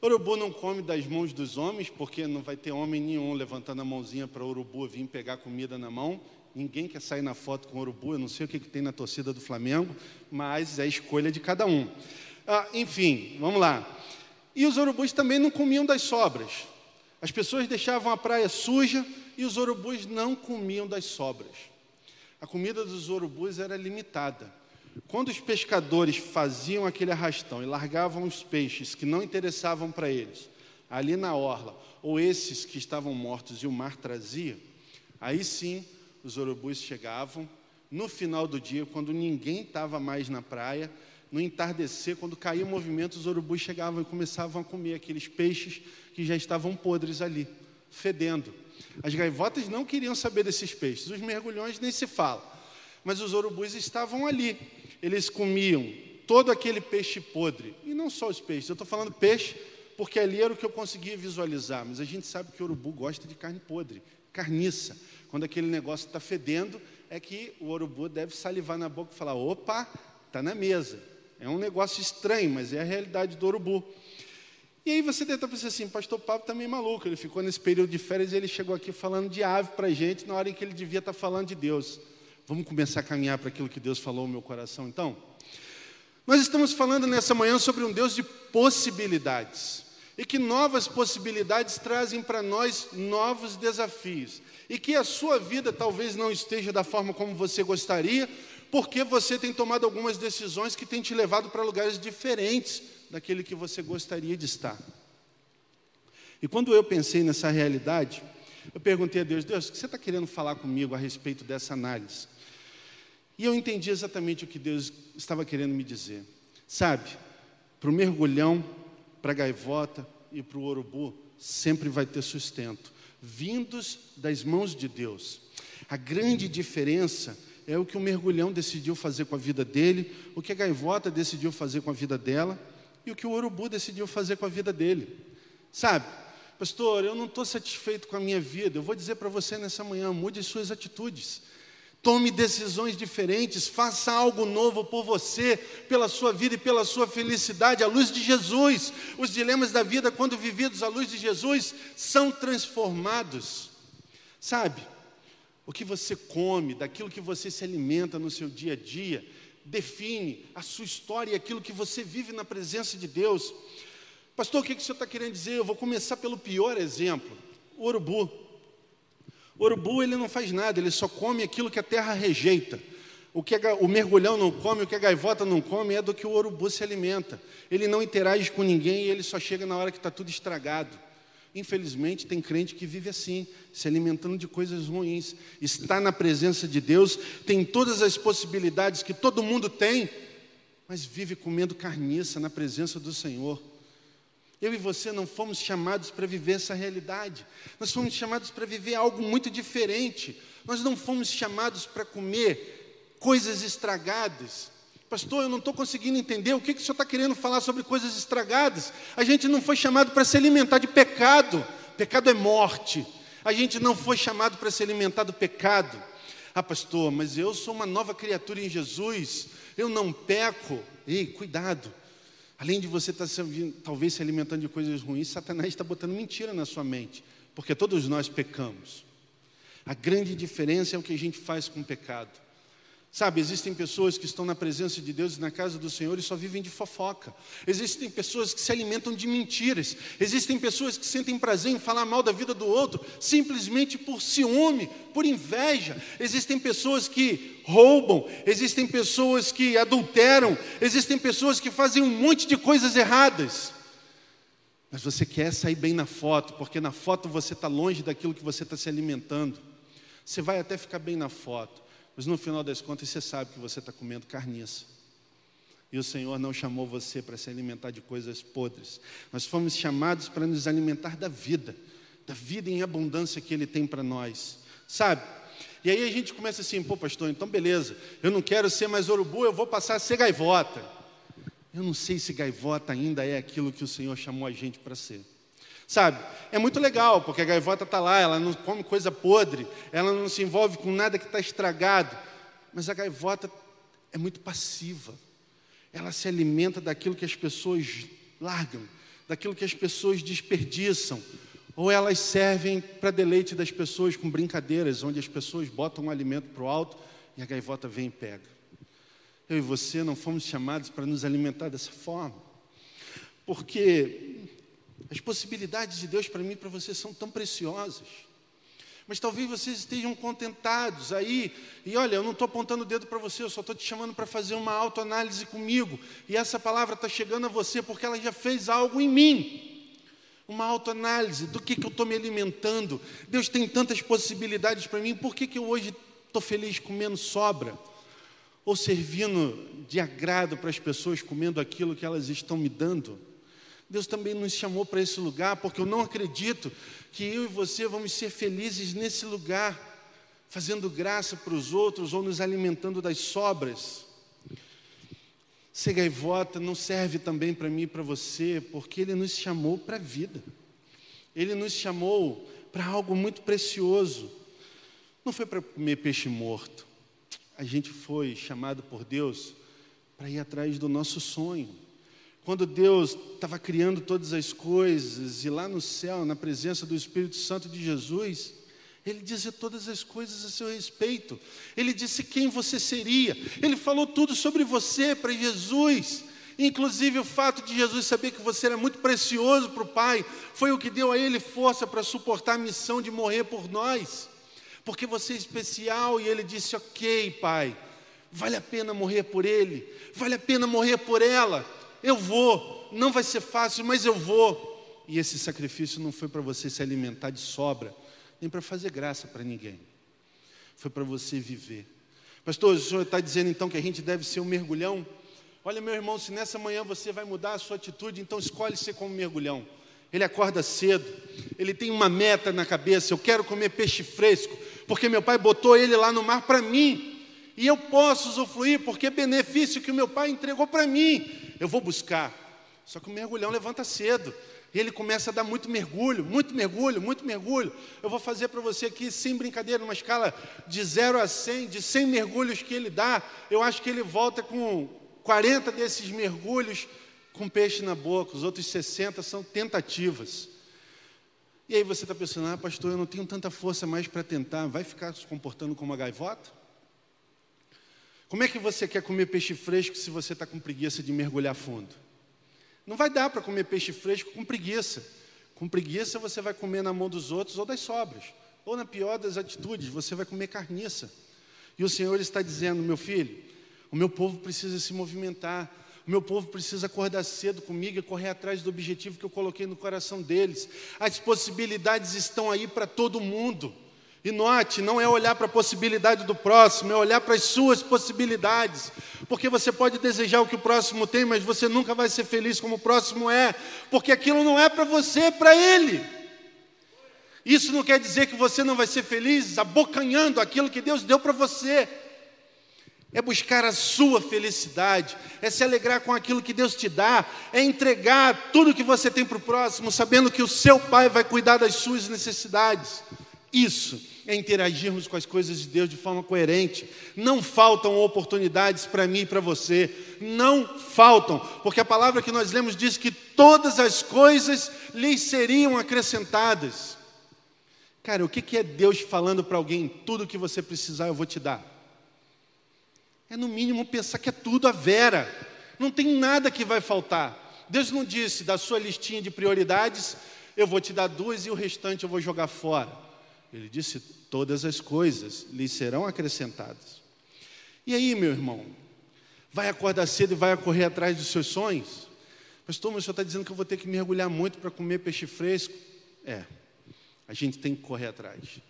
o urubu não come das mãos dos homens, porque não vai ter homem nenhum levantando a mãozinha para o urubu vir pegar comida na mão. Ninguém quer sair na foto com o urubu, eu não sei o que, que tem na torcida do Flamengo, mas é escolha de cada um. Ah, enfim, vamos lá. E os urubus também não comiam das sobras. As pessoas deixavam a praia suja e os urubus não comiam das sobras. A comida dos urubus era limitada. Quando os pescadores faziam aquele arrastão e largavam os peixes que não interessavam para eles, ali na orla, ou esses que estavam mortos e o mar trazia, aí sim os urubus chegavam no final do dia, quando ninguém estava mais na praia, no entardecer, quando caía o movimento, os urubus chegavam e começavam a comer aqueles peixes que já estavam podres ali, fedendo. As gaivotas não queriam saber desses peixes, os mergulhões nem se fala, mas os urubus estavam ali, eles comiam todo aquele peixe podre. E não só os peixes, eu estou falando peixe porque ali era o que eu conseguia visualizar. Mas a gente sabe que o urubu gosta de carne podre, carniça. Quando aquele negócio está fedendo, é que o urubu deve salivar na boca e falar: opa, está na mesa. É um negócio estranho, mas é a realidade do urubu. E aí você estar pensando assim, pastor Pablo está meio maluco, ele ficou nesse período de férias e ele chegou aqui falando de ave para a gente, na hora em que ele devia estar falando de Deus. Vamos começar a caminhar para aquilo que Deus falou no meu coração, então? Nós estamos falando nessa manhã sobre um Deus de possibilidades. E que novas possibilidades trazem para nós novos desafios. E que a sua vida talvez não esteja da forma como você gostaria, porque você tem tomado algumas decisões que têm te levado para lugares diferentes daquele que você gostaria de estar. E quando eu pensei nessa realidade, eu perguntei a Deus: Deus, o que você está querendo falar comigo a respeito dessa análise? E eu entendi exatamente o que Deus estava querendo me dizer. Sabe, para o mergulhão, para a gaivota e para o urubu, sempre vai ter sustento, vindos das mãos de Deus. A grande diferença é o que o mergulhão decidiu fazer com a vida dele, o que a gaivota decidiu fazer com a vida dela e o que o urubu decidiu fazer com a vida dele. Sabe, pastor, eu não estou satisfeito com a minha vida. Eu vou dizer para você nessa manhã: mude suas atitudes. Tome decisões diferentes, faça algo novo por você, pela sua vida e pela sua felicidade, à luz de Jesus. Os dilemas da vida, quando vividos à luz de Jesus, são transformados. Sabe, o que você come, daquilo que você se alimenta no seu dia a dia, define a sua história e aquilo que você vive na presença de Deus. Pastor, o que, que o senhor está querendo dizer? Eu vou começar pelo pior exemplo: o urubu. O urubu ele não faz nada, ele só come aquilo que a terra rejeita. O que o mergulhão não come, o que a gaivota não come é do que o urubu se alimenta. Ele não interage com ninguém e ele só chega na hora que está tudo estragado. Infelizmente, tem crente que vive assim, se alimentando de coisas ruins. Está na presença de Deus, tem todas as possibilidades que todo mundo tem, mas vive comendo carniça na presença do Senhor. Eu e você não fomos chamados para viver essa realidade. Nós fomos chamados para viver algo muito diferente. Nós não fomos chamados para comer coisas estragadas. Pastor, eu não estou conseguindo entender o que, que o senhor está querendo falar sobre coisas estragadas. A gente não foi chamado para se alimentar de pecado. Pecado é morte. A gente não foi chamado para se alimentar do pecado. Ah, pastor, mas eu sou uma nova criatura em Jesus, eu não peco. Ei, cuidado. Além de você estar se, talvez se alimentando de coisas ruins, Satanás está botando mentira na sua mente, porque todos nós pecamos. A grande diferença é o que a gente faz com o pecado. Sabe, existem pessoas que estão na presença de Deus e na casa do Senhor e só vivem de fofoca. Existem pessoas que se alimentam de mentiras. Existem pessoas que sentem prazer em falar mal da vida do outro, simplesmente por ciúme, por inveja. Existem pessoas que roubam, existem pessoas que adulteram, existem pessoas que fazem um monte de coisas erradas. Mas você quer sair bem na foto, porque na foto você está longe daquilo que você está se alimentando. Você vai até ficar bem na foto, mas no final das contas você sabe que você está comendo carniça. E o Senhor não chamou você para se alimentar de coisas podres. Nós fomos chamados para nos alimentar da vida, da vida em abundância que Ele tem para nós. Sabe? E aí a gente começa assim, pô, pastor, então beleza, eu não quero ser mais urubu, eu vou passar a ser gaivota. Eu não sei se gaivota ainda é aquilo que o Senhor chamou a gente para ser. Sabe? É muito legal, porque a gaivota está lá, ela não come coisa podre, ela não se envolve com nada que está estragado. Mas a gaivota é muito passiva. Ela se alimenta daquilo que as pessoas largam, daquilo que as pessoas desperdiçam. Ou elas servem para deleite das pessoas com brincadeiras, onde as pessoas botam um alimento para o alto e a gaivota vem e pega. Eu e você não fomos chamados para nos alimentar dessa forma. Porque as possibilidades de Deus para mim e para você são tão preciosas. Mas talvez vocês estejam contentados aí, e olha, eu não estou apontando o dedo para você, eu só estou te chamando para fazer uma autoanálise comigo, e essa palavra está chegando a você porque ela já fez algo em mim. Uma autoanálise do que, que eu estou me alimentando. Deus tem tantas possibilidades para mim, por que, que eu hoje estou feliz comendo sobra? Ou servindo de agrado para as pessoas, comendo aquilo que elas estão me dando? Deus também nos chamou para esse lugar, porque eu não acredito que eu e você vamos ser felizes nesse lugar, fazendo graça para os outros ou nos alimentando das sobras. Ser gaivota não serve também para mim e para você, porque Ele nos chamou para a vida. Ele nos chamou para algo muito precioso. Não foi para comer peixe morto. A gente foi chamado por Deus para ir atrás do nosso sonho. Quando Deus estava criando todas as coisas, e lá no céu, na presença do Espírito Santo de Jesus, ele dizia todas as coisas a seu respeito. Ele disse quem você seria. Ele falou tudo sobre você para Jesus. Inclusive o fato de Jesus saber que você era muito precioso para o Pai, foi o que deu a ele força para suportar a missão de morrer por nós. Porque você é especial e ele disse: Ok, Pai, vale a pena morrer por ele, vale a pena morrer por ela. Eu vou, não vai ser fácil, mas eu vou. E esse sacrifício não foi para você se alimentar de sobra, nem para fazer graça para ninguém. Foi para você viver. Pastor, o senhor está dizendo então que a gente deve ser um mergulhão? Olha, meu irmão, se nessa manhã você vai mudar a sua atitude, então escolhe ser como mergulhão. Ele acorda cedo, ele tem uma meta na cabeça: eu quero comer peixe fresco, porque meu pai botou ele lá no mar para mim, e eu posso usufruir, porque é benefício que o meu pai entregou para mim eu vou buscar. Só que o mergulhão levanta cedo. E ele começa a dar muito mergulho, muito mergulho, muito mergulho. Eu vou fazer para você aqui, sem brincadeira, numa escala de 0 a 100, de 100 mergulhos que ele dá, eu acho que ele volta com 40 desses mergulhos com peixe na boca, os outros 60 são tentativas. E aí você está pensando, ah, pastor, eu não tenho tanta força mais para tentar, vai ficar se comportando como uma gaivota? Como é que você quer comer peixe fresco se você está com preguiça de mergulhar fundo? Não vai dar para comer peixe fresco com preguiça. Com preguiça você vai comer na mão dos outros ou das sobras. Ou na pior das atitudes, você vai comer carniça. E o Senhor está dizendo, meu filho, o meu povo precisa se movimentar. O meu povo precisa acordar cedo comigo e correr atrás do objetivo que eu coloquei no coração deles. As possibilidades estão aí para todo mundo. E note, não é olhar para a possibilidade do próximo, é olhar para as suas possibilidades. Porque você pode desejar o que o próximo tem, mas você nunca vai ser feliz como o próximo é, porque aquilo não é para você, é para ele. Isso não quer dizer que você não vai ser feliz abocanhando aquilo que Deus deu para você. É buscar a sua felicidade, é se alegrar com aquilo que Deus te dá, é entregar tudo que você tem para o próximo, sabendo que o seu Pai vai cuidar das suas necessidades. Isso é interagirmos com as coisas de Deus de forma coerente. Não faltam oportunidades para mim e para você. Não faltam, porque a palavra que nós lemos diz que todas as coisas lhes seriam acrescentadas. Cara, o que é Deus falando para alguém? Tudo que você precisar eu vou te dar. É no mínimo pensar que é tudo a vera. Não tem nada que vai faltar. Deus não disse da sua listinha de prioridades, eu vou te dar duas e o restante eu vou jogar fora. Ele disse: todas as coisas lhe serão acrescentadas. E aí, meu irmão, vai acordar cedo e vai correr atrás dos seus sonhos? Pastor, mas o senhor está dizendo que eu vou ter que mergulhar muito para comer peixe fresco? É, a gente tem que correr atrás.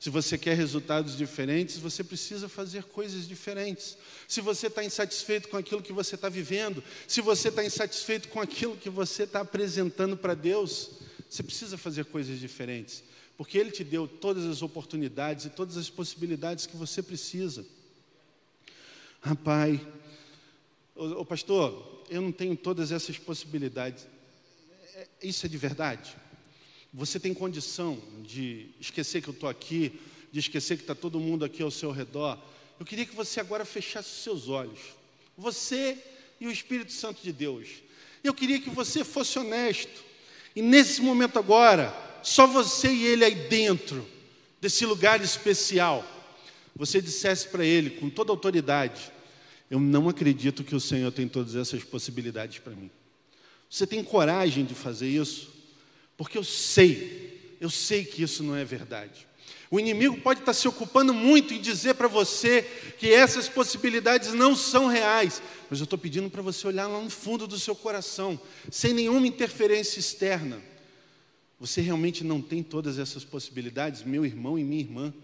Se você quer resultados diferentes, você precisa fazer coisas diferentes. Se você está insatisfeito com aquilo que você está vivendo, se você está insatisfeito com aquilo que você está apresentando para Deus, você precisa fazer coisas diferentes porque Ele te deu todas as oportunidades e todas as possibilidades que você precisa. Pai, ô, pastor, eu não tenho todas essas possibilidades. É, isso é de verdade? Você tem condição de esquecer que eu estou aqui, de esquecer que está todo mundo aqui ao seu redor? Eu queria que você agora fechasse os seus olhos. Você e o Espírito Santo de Deus. Eu queria que você fosse honesto. E nesse momento agora, só você e ele aí dentro desse lugar especial, você dissesse para ele com toda autoridade: Eu não acredito que o Senhor tem todas essas possibilidades para mim. Você tem coragem de fazer isso? Porque eu sei, eu sei que isso não é verdade. O inimigo pode estar se ocupando muito em dizer para você que essas possibilidades não são reais, mas eu estou pedindo para você olhar lá no fundo do seu coração, sem nenhuma interferência externa. Você realmente não tem todas essas possibilidades, meu irmão e minha irmã?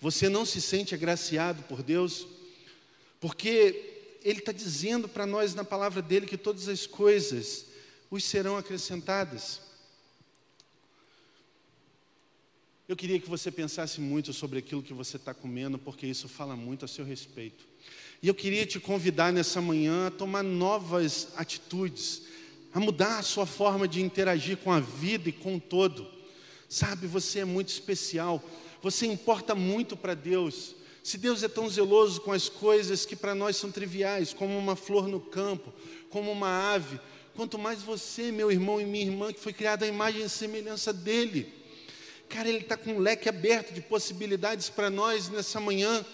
Você não se sente agraciado por Deus? Porque Ele está dizendo para nós na palavra dele que todas as coisas os serão acrescentadas. Eu queria que você pensasse muito sobre aquilo que você está comendo, porque isso fala muito a seu respeito. E eu queria te convidar nessa manhã a tomar novas atitudes a mudar a sua forma de interagir com a vida e com o todo. Sabe, você é muito especial, você importa muito para Deus. Se Deus é tão zeloso com as coisas que para nós são triviais, como uma flor no campo, como uma ave, quanto mais você, meu irmão e minha irmã, que foi criada à imagem e semelhança dEle. Cara, Ele está com um leque aberto de possibilidades para nós nessa manhã.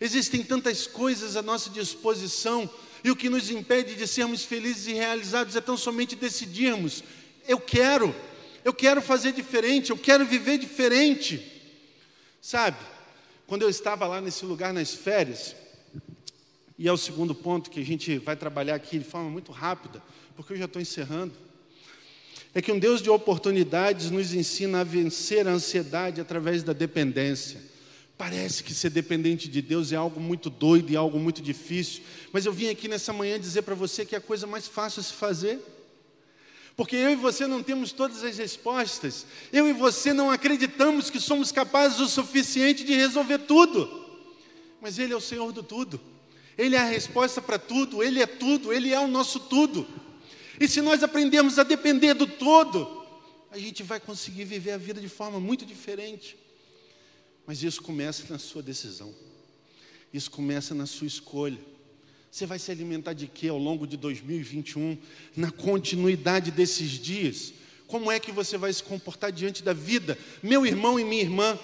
Existem tantas coisas à nossa disposição e o que nos impede de sermos felizes e realizados é tão somente decidirmos: eu quero, eu quero fazer diferente, eu quero viver diferente. Sabe, quando eu estava lá nesse lugar nas férias, e é o segundo ponto que a gente vai trabalhar aqui de forma muito rápida, porque eu já estou encerrando. É que um Deus de oportunidades nos ensina a vencer a ansiedade através da dependência. Parece que ser dependente de Deus é algo muito doido e algo muito difícil, mas eu vim aqui nessa manhã dizer para você que é a coisa mais fácil a se fazer. Porque eu e você não temos todas as respostas, eu e você não acreditamos que somos capazes o suficiente de resolver tudo, mas Ele é o Senhor do tudo, Ele é a resposta para tudo, Ele é tudo, Ele é o nosso tudo. E se nós aprendermos a depender do todo, a gente vai conseguir viver a vida de forma muito diferente. Mas isso começa na sua decisão. Isso começa na sua escolha. Você vai se alimentar de quê ao longo de 2021, na continuidade desses dias? Como é que você vai se comportar diante da vida, meu irmão e minha irmã?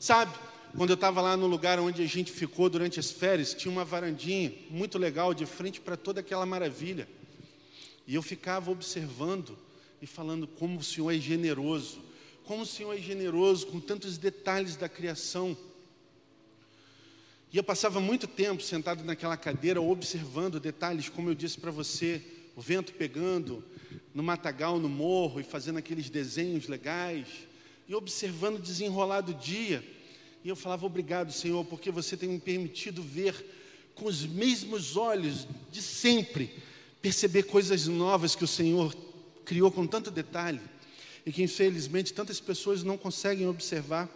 Sabe, quando eu estava lá no lugar onde a gente ficou durante as férias, tinha uma varandinha muito legal de frente para toda aquela maravilha. E eu ficava observando e falando como o Senhor é generoso, como o Senhor é generoso com tantos detalhes da criação. E eu passava muito tempo sentado naquela cadeira observando detalhes, como eu disse para você, o vento pegando no matagal, no morro e fazendo aqueles desenhos legais e observando desenrolar do dia. E eu falava obrigado, Senhor, porque você tem me permitido ver com os mesmos olhos de sempre, perceber coisas novas que o Senhor criou com tanto detalhe e que infelizmente tantas pessoas não conseguem observar.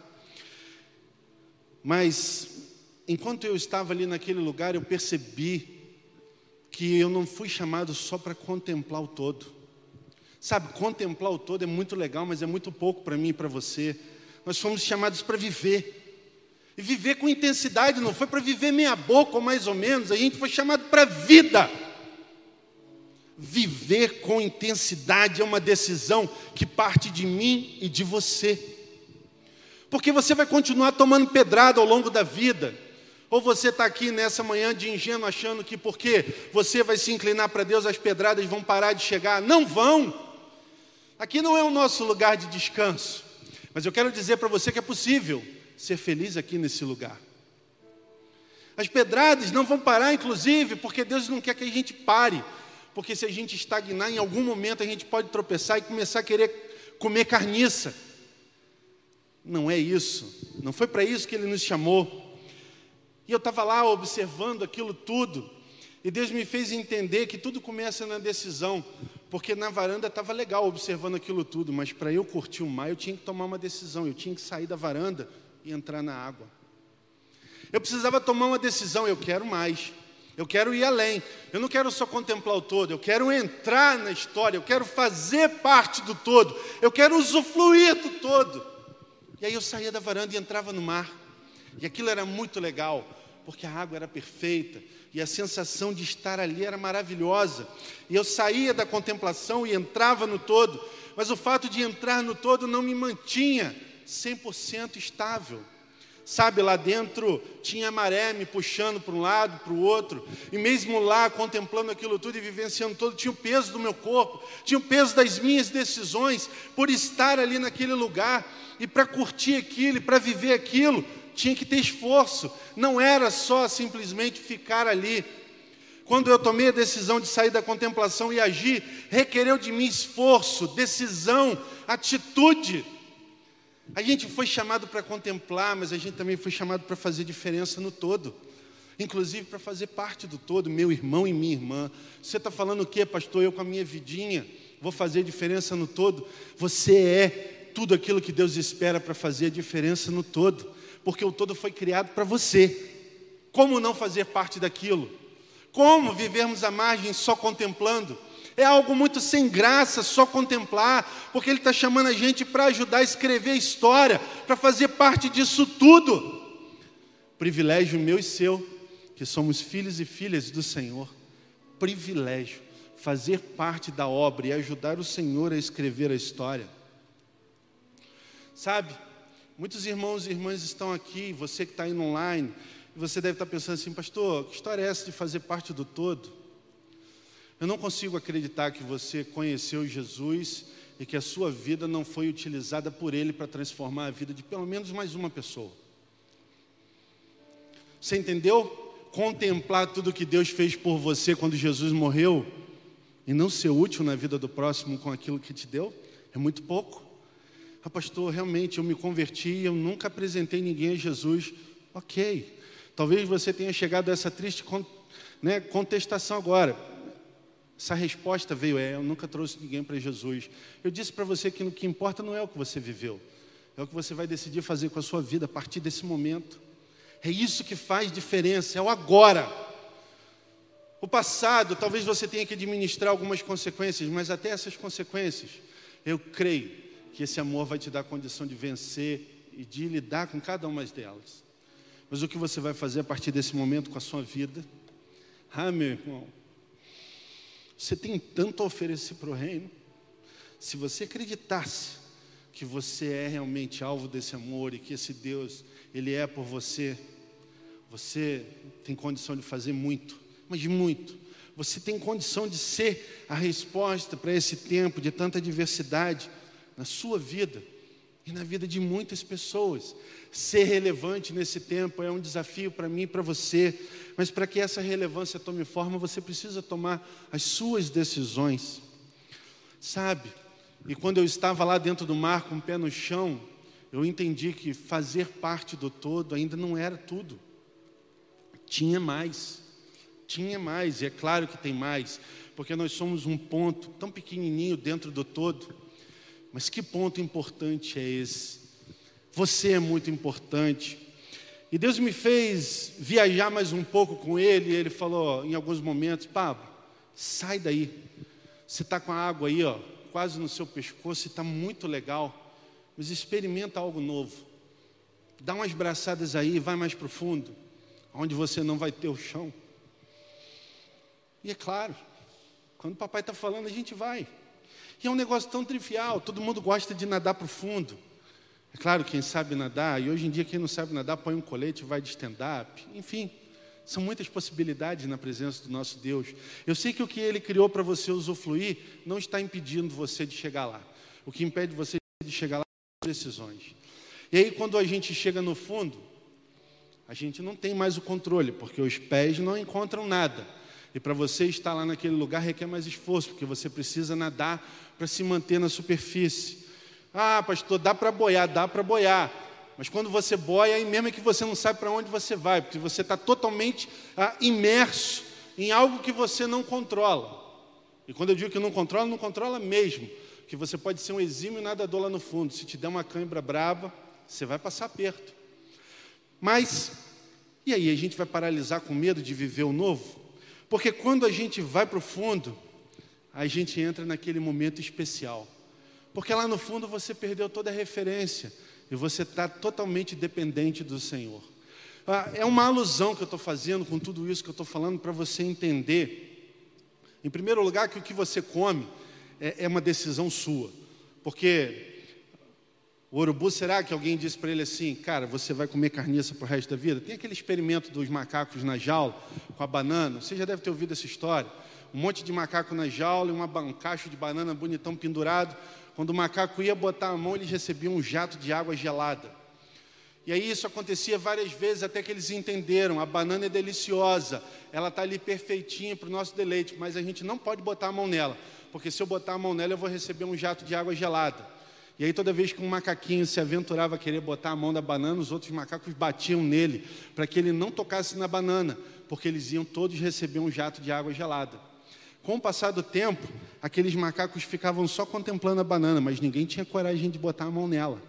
Mas enquanto eu estava ali naquele lugar, eu percebi que eu não fui chamado só para contemplar o todo. Sabe, contemplar o todo é muito legal, mas é muito pouco para mim e para você. Nós fomos chamados para viver. E viver com intensidade, não foi para viver meia boca ou mais ou menos, a gente foi chamado para vida. Viver com intensidade é uma decisão que parte de mim e de você. Porque você vai continuar tomando pedrada ao longo da vida. Ou você está aqui nessa manhã de ingênuo achando que porque você vai se inclinar para Deus, as pedradas vão parar de chegar. Não vão. Aqui não é o nosso lugar de descanso. Mas eu quero dizer para você que é possível ser feliz aqui nesse lugar. As pedradas não vão parar, inclusive, porque Deus não quer que a gente pare. Porque se a gente estagnar, em algum momento a gente pode tropeçar e começar a querer comer carniça. Não é isso. Não foi para isso que Ele nos chamou. E eu estava lá observando aquilo tudo. E Deus me fez entender que tudo começa na decisão. Porque na varanda estava legal observando aquilo tudo, mas para eu curtir o mar, eu tinha que tomar uma decisão. Eu tinha que sair da varanda e entrar na água. Eu precisava tomar uma decisão. Eu quero mais. Eu quero ir além. Eu não quero só contemplar o todo, eu quero entrar na história, eu quero fazer parte do todo, eu quero usufruir do todo. E aí eu saía da varanda e entrava no mar. E aquilo era muito legal, porque a água era perfeita e a sensação de estar ali era maravilhosa. E eu saía da contemplação e entrava no todo, mas o fato de entrar no todo não me mantinha 100% estável. Sabe, lá dentro tinha maré me puxando para um lado, para o outro, e mesmo lá, contemplando aquilo tudo e vivenciando todo, tinha o peso do meu corpo, tinha o peso das minhas decisões, por estar ali naquele lugar, e para curtir aquilo, e para viver aquilo, tinha que ter esforço, não era só simplesmente ficar ali. Quando eu tomei a decisão de sair da contemplação e agir, requereu de mim esforço, decisão, atitude. A gente foi chamado para contemplar, mas a gente também foi chamado para fazer diferença no todo. Inclusive para fazer parte do todo, meu irmão e minha irmã. Você está falando o quê, pastor? Eu com a minha vidinha vou fazer diferença no todo. Você é tudo aquilo que Deus espera para fazer diferença no todo porque o todo foi criado para você. Como não fazer parte daquilo? Como vivermos à margem só contemplando? É algo muito sem graça só contemplar, porque Ele está chamando a gente para ajudar a escrever a história, para fazer parte disso tudo. Privilégio meu e seu, que somos filhos e filhas do Senhor. Privilégio fazer parte da obra e ajudar o Senhor a escrever a história. Sabe, Muitos irmãos e irmãs estão aqui, você que está indo online, e você deve estar pensando assim, pastor, que história é essa de fazer parte do todo? Eu não consigo acreditar que você conheceu Jesus e que a sua vida não foi utilizada por Ele para transformar a vida de pelo menos mais uma pessoa. Você entendeu? Contemplar tudo que Deus fez por você quando Jesus morreu e não ser útil na vida do próximo com aquilo que te deu é muito pouco. Ah, pastor, realmente eu me converti, eu nunca apresentei ninguém a Jesus. Ok. Talvez você tenha chegado a essa triste né, contestação agora. Essa resposta veio, é, eu nunca trouxe ninguém para Jesus. Eu disse para você que o que importa não é o que você viveu, é o que você vai decidir fazer com a sua vida a partir desse momento. É isso que faz diferença, é o agora. O passado, talvez você tenha que administrar algumas consequências, mas até essas consequências, eu creio que esse amor vai te dar a condição de vencer e de lidar com cada uma delas. Mas o que você vai fazer a partir desse momento com a sua vida? Ah, meu irmão, você tem tanto a oferecer para o reino. Se você acreditasse que você é realmente alvo desse amor e que esse Deus, Ele é por você, você tem condição de fazer muito, mas muito. Você tem condição de ser a resposta para esse tempo de tanta diversidade na sua vida e na vida de muitas pessoas. Ser relevante nesse tempo é um desafio para mim e para você, mas para que essa relevância tome forma, você precisa tomar as suas decisões. Sabe? E quando eu estava lá dentro do mar com o pé no chão, eu entendi que fazer parte do todo ainda não era tudo. Tinha mais. Tinha mais, e é claro que tem mais, porque nós somos um ponto tão pequenininho dentro do todo mas que ponto importante é esse? Você é muito importante. E Deus me fez viajar mais um pouco com Ele. E Ele falou em alguns momentos: Pablo, sai daí. Você está com a água aí, ó, quase no seu pescoço, está muito legal. mas experimenta algo novo. Dá umas braçadas aí, vai mais profundo, onde você não vai ter o chão. E é claro, quando o papai está falando, a gente vai. E é um negócio tão trivial, todo mundo gosta de nadar profundo. É claro, quem sabe nadar, e hoje em dia quem não sabe nadar põe um colete e vai de stand-up, enfim. São muitas possibilidades na presença do nosso Deus. Eu sei que o que Ele criou para você usufruir não está impedindo você de chegar lá. O que impede você de chegar lá são decisões. E aí, quando a gente chega no fundo, a gente não tem mais o controle, porque os pés não encontram nada. E para você estar lá naquele lugar requer mais esforço, porque você precisa nadar para se manter na superfície. Ah, pastor, dá para boiar, dá para boiar. Mas quando você boia, aí mesmo é que você não sabe para onde você vai, porque você está totalmente ah, imerso em algo que você não controla. E quando eu digo que não controla, não controla mesmo. Que você pode ser um exímio nadador lá no fundo. Se te der uma cãibra braba, você vai passar perto. Mas, e aí, a gente vai paralisar com medo de viver o novo? Porque quando a gente vai para o fundo, a gente entra naquele momento especial. Porque lá no fundo você perdeu toda a referência e você está totalmente dependente do Senhor. Ah, é uma alusão que eu estou fazendo com tudo isso que eu estou falando para você entender. Em primeiro lugar, que o que você come é, é uma decisão sua. Porque o urubu, será que alguém disse para ele assim, cara, você vai comer carniça para o resto da vida? Tem aquele experimento dos macacos na jaula com a banana, você já deve ter ouvido essa história. Um monte de macaco na jaula e um cacho de banana bonitão pendurado. Quando o macaco ia botar a mão, eles recebiam um jato de água gelada. E aí isso acontecia várias vezes até que eles entenderam: a banana é deliciosa, ela está ali perfeitinha para o nosso deleite, mas a gente não pode botar a mão nela, porque se eu botar a mão nela, eu vou receber um jato de água gelada. E aí, toda vez que um macaquinho se aventurava a querer botar a mão na banana, os outros macacos batiam nele, para que ele não tocasse na banana, porque eles iam todos receber um jato de água gelada. Com o passar do tempo, aqueles macacos ficavam só contemplando a banana, mas ninguém tinha coragem de botar a mão nela.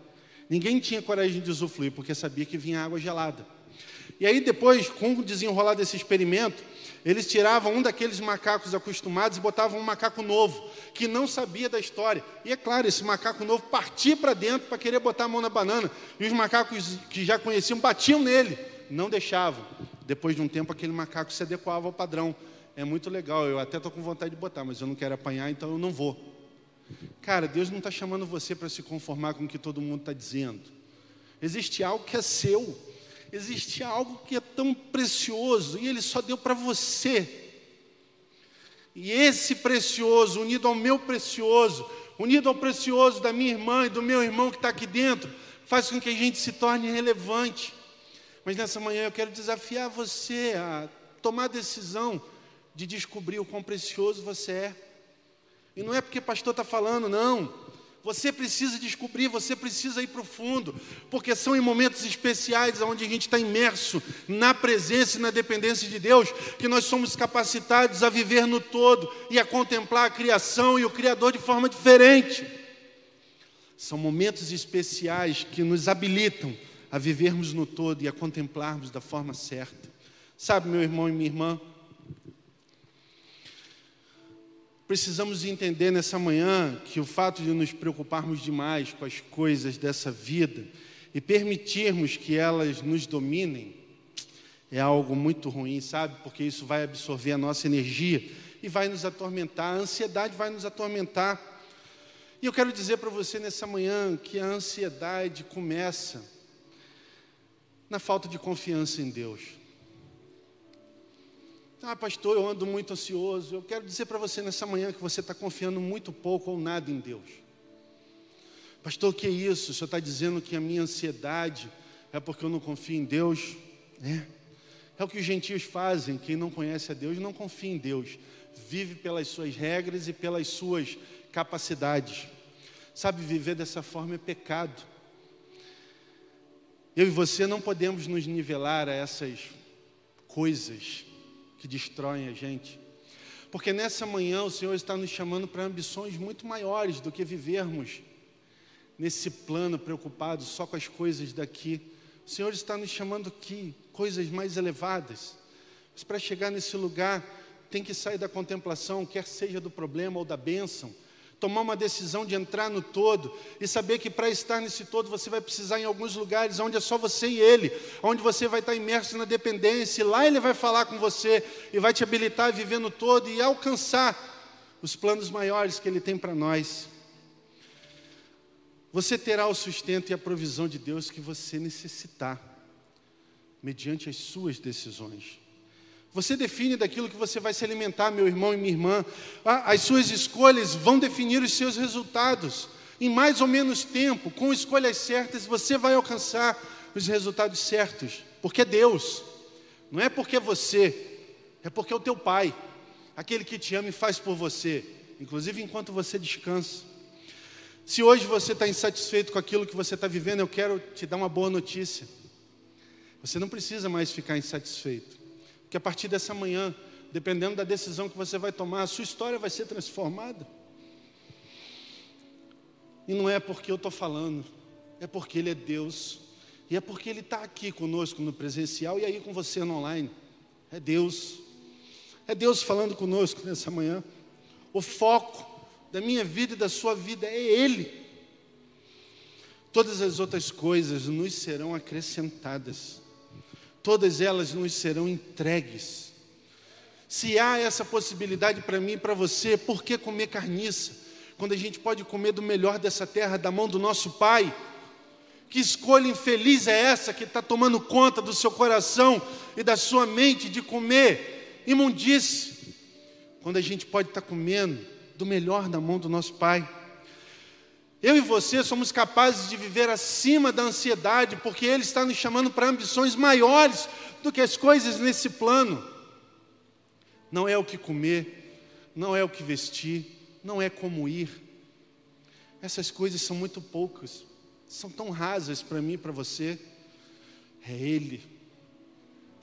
Ninguém tinha coragem de usufruir, porque sabia que vinha água gelada. E aí, depois, com o desenrolar desse experimento, eles tiravam um daqueles macacos acostumados e botavam um macaco novo, que não sabia da história. E é claro, esse macaco novo partia para dentro para querer botar a mão na banana. E os macacos que já conheciam batiam nele, não deixavam. Depois de um tempo, aquele macaco se adequava ao padrão. É muito legal, eu até estou com vontade de botar, mas eu não quero apanhar, então eu não vou. Cara, Deus não está chamando você para se conformar com o que todo mundo está dizendo. Existe algo que é seu existe algo que é tão precioso e ele só deu para você. E esse precioso, unido ao meu precioso, unido ao precioso da minha irmã e do meu irmão que está aqui dentro, faz com que a gente se torne relevante. Mas nessa manhã eu quero desafiar você a tomar a decisão de descobrir o quão precioso você é. E não é porque o pastor está falando, não. Você precisa descobrir, você precisa ir para o fundo, porque são em momentos especiais onde a gente está imerso na presença e na dependência de Deus que nós somos capacitados a viver no todo e a contemplar a criação e o Criador de forma diferente. São momentos especiais que nos habilitam a vivermos no todo e a contemplarmos da forma certa. Sabe, meu irmão e minha irmã, Precisamos entender nessa manhã que o fato de nos preocuparmos demais com as coisas dessa vida e permitirmos que elas nos dominem é algo muito ruim, sabe? Porque isso vai absorver a nossa energia e vai nos atormentar, a ansiedade vai nos atormentar. E eu quero dizer para você nessa manhã que a ansiedade começa na falta de confiança em Deus. Ah, pastor, eu ando muito ansioso. Eu quero dizer para você nessa manhã que você está confiando muito pouco ou nada em Deus. Pastor, que é isso? O senhor está dizendo que a minha ansiedade é porque eu não confio em Deus? É. É o que os gentios fazem. Quem não conhece a Deus não confia em Deus. Vive pelas suas regras e pelas suas capacidades. Sabe, viver dessa forma é pecado. Eu e você não podemos nos nivelar a essas coisas que destroem a gente. Porque nessa manhã o Senhor está nos chamando para ambições muito maiores do que vivermos nesse plano preocupado só com as coisas daqui. O Senhor está nos chamando aqui coisas mais elevadas. Mas para chegar nesse lugar, tem que sair da contemplação, quer seja do problema ou da bênção. Tomar uma decisão de entrar no todo e saber que para estar nesse todo você vai precisar em alguns lugares onde é só você e ele, onde você vai estar imerso na dependência, e lá ele vai falar com você e vai te habilitar a viver no todo e alcançar os planos maiores que ele tem para nós. Você terá o sustento e a provisão de Deus que você necessitar, mediante as suas decisões. Você define daquilo que você vai se alimentar, meu irmão e minha irmã. Ah, as suas escolhas vão definir os seus resultados. Em mais ou menos tempo, com escolhas certas, você vai alcançar os resultados certos. Porque é Deus. Não é porque é você, é porque é o teu Pai. Aquele que te ama e faz por você, inclusive enquanto você descansa. Se hoje você está insatisfeito com aquilo que você está vivendo, eu quero te dar uma boa notícia. Você não precisa mais ficar insatisfeito, porque a partir dessa manhã, dependendo da decisão que você vai tomar, a sua história vai ser transformada. E não é porque eu estou falando, é porque Ele é Deus, e é porque Ele está aqui conosco no presencial e aí com você no online. É Deus, é Deus falando conosco nessa manhã. O foco da minha vida e da sua vida é Ele. Todas as outras coisas nos serão acrescentadas, todas elas nos serão entregues. Se há essa possibilidade para mim e para você, por que comer carniça? Quando a gente pode comer do melhor dessa terra, da mão do nosso Pai. Que escolha infeliz é essa que está tomando conta do seu coração e da sua mente de comer imundície? Quando a gente pode estar tá comendo do melhor da mão do nosso Pai. Eu e você somos capazes de viver acima da ansiedade, porque Ele está nos chamando para ambições maiores do que as coisas nesse plano. Não é o que comer, não é o que vestir, não é como ir. Essas coisas são muito poucas, são tão rasas para mim e para você. É Ele,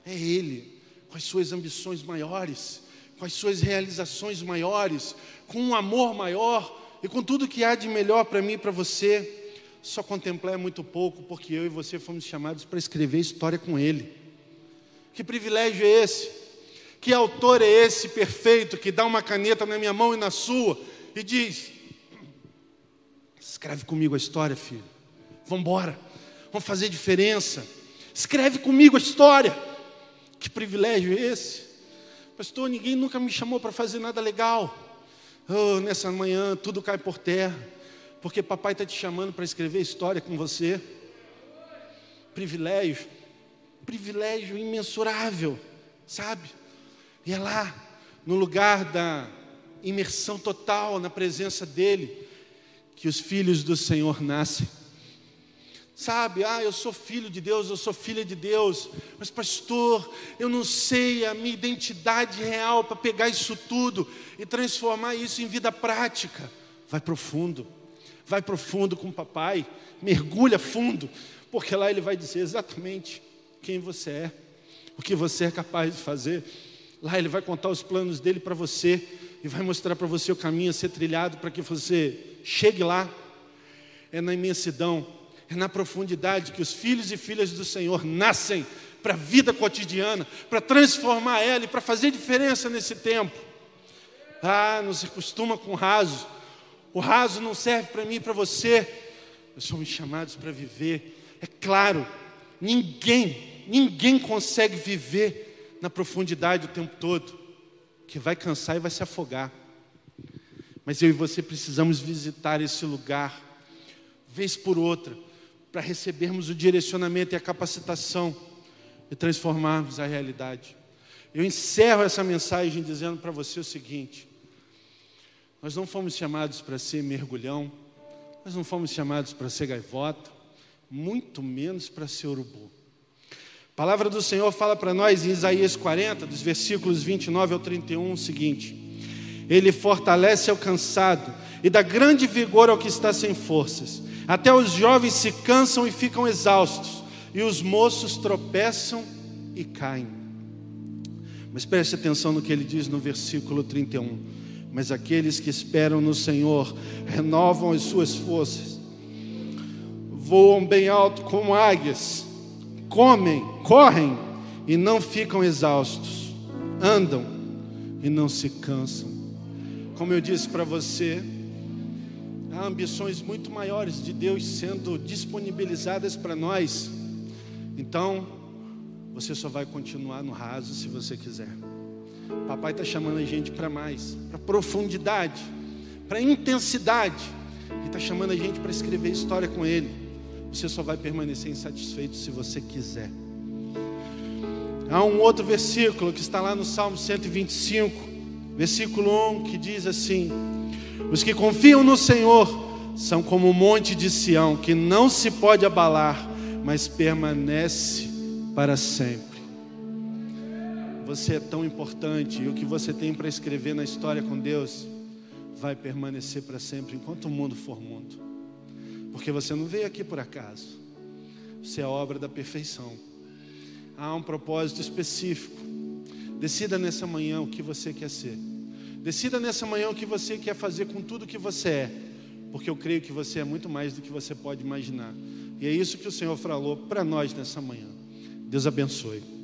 é Ele, com as suas ambições maiores, com as suas realizações maiores, com um amor maior e com tudo que há de melhor para mim e para você. Só contemplar é muito pouco, porque eu e você fomos chamados para escrever história com Ele. Que privilégio é esse? Que autor é esse perfeito que dá uma caneta na minha mão e na sua e diz: Escreve comigo a história, filho. Vamos embora. Vamos fazer diferença. Escreve comigo a história. Que privilégio é esse? Pastor, ninguém nunca me chamou para fazer nada legal. Oh, nessa manhã tudo cai por terra, porque papai está te chamando para escrever história com você. Privilégio, privilégio imensurável, sabe? E é lá, no lugar da imersão total na presença dEle, que os filhos do Senhor nascem. Sabe, ah, eu sou filho de Deus, eu sou filha de Deus, mas pastor, eu não sei a minha identidade real para pegar isso tudo e transformar isso em vida prática. Vai profundo, vai profundo com o papai, mergulha fundo, porque lá ele vai dizer exatamente quem você é, o que você é capaz de fazer. Lá ele vai contar os planos dele para você e vai mostrar para você o caminho a ser trilhado para que você chegue lá. É na imensidão é na profundidade que os filhos e filhas do Senhor nascem para a vida cotidiana, para transformar ela e para fazer diferença nesse tempo. Ah, não se acostuma com o raso. O raso não serve para mim e para você. Nós somos chamados para viver. É claro, ninguém, ninguém consegue viver na profundidade o tempo todo, que vai cansar e vai se afogar. Mas eu e você precisamos visitar esse lugar, vez por outra para recebermos o direcionamento e a capacitação e transformarmos a realidade. Eu encerro essa mensagem dizendo para você o seguinte: nós não fomos chamados para ser mergulhão, nós não fomos chamados para ser gaivota, muito menos para ser urubu. A palavra do Senhor fala para nós em Isaías 40, dos versículos 29 ao 31, o seguinte: Ele fortalece ao cansado e dá grande vigor ao que está sem forças. Até os jovens se cansam e ficam exaustos, e os moços tropeçam e caem. Mas preste atenção no que ele diz no versículo 31. Mas aqueles que esperam no Senhor renovam as suas forças, voam bem alto como águias, comem, correm e não ficam exaustos, andam e não se cansam. Como eu disse para você, há ambições muito maiores de Deus sendo disponibilizadas para nós. Então, você só vai continuar no raso se você quiser. Papai está chamando a gente para mais, para profundidade, para intensidade. Ele está chamando a gente para escrever história com Ele. Você só vai permanecer insatisfeito se você quiser. Há um outro versículo que está lá no Salmo 125, versículo 1, que diz assim: Os que confiam no Senhor são como o monte de Sião, que não se pode abalar, mas permanece para sempre. Você é tão importante e o que você tem para escrever na história com Deus vai permanecer para sempre enquanto o mundo for mundo. Porque você não veio aqui por acaso. Você é obra da perfeição. Há um propósito específico. Decida nessa manhã o que você quer ser. Decida nessa manhã o que você quer fazer com tudo que você é. Porque eu creio que você é muito mais do que você pode imaginar. E é isso que o Senhor falou para nós nessa manhã. Deus abençoe.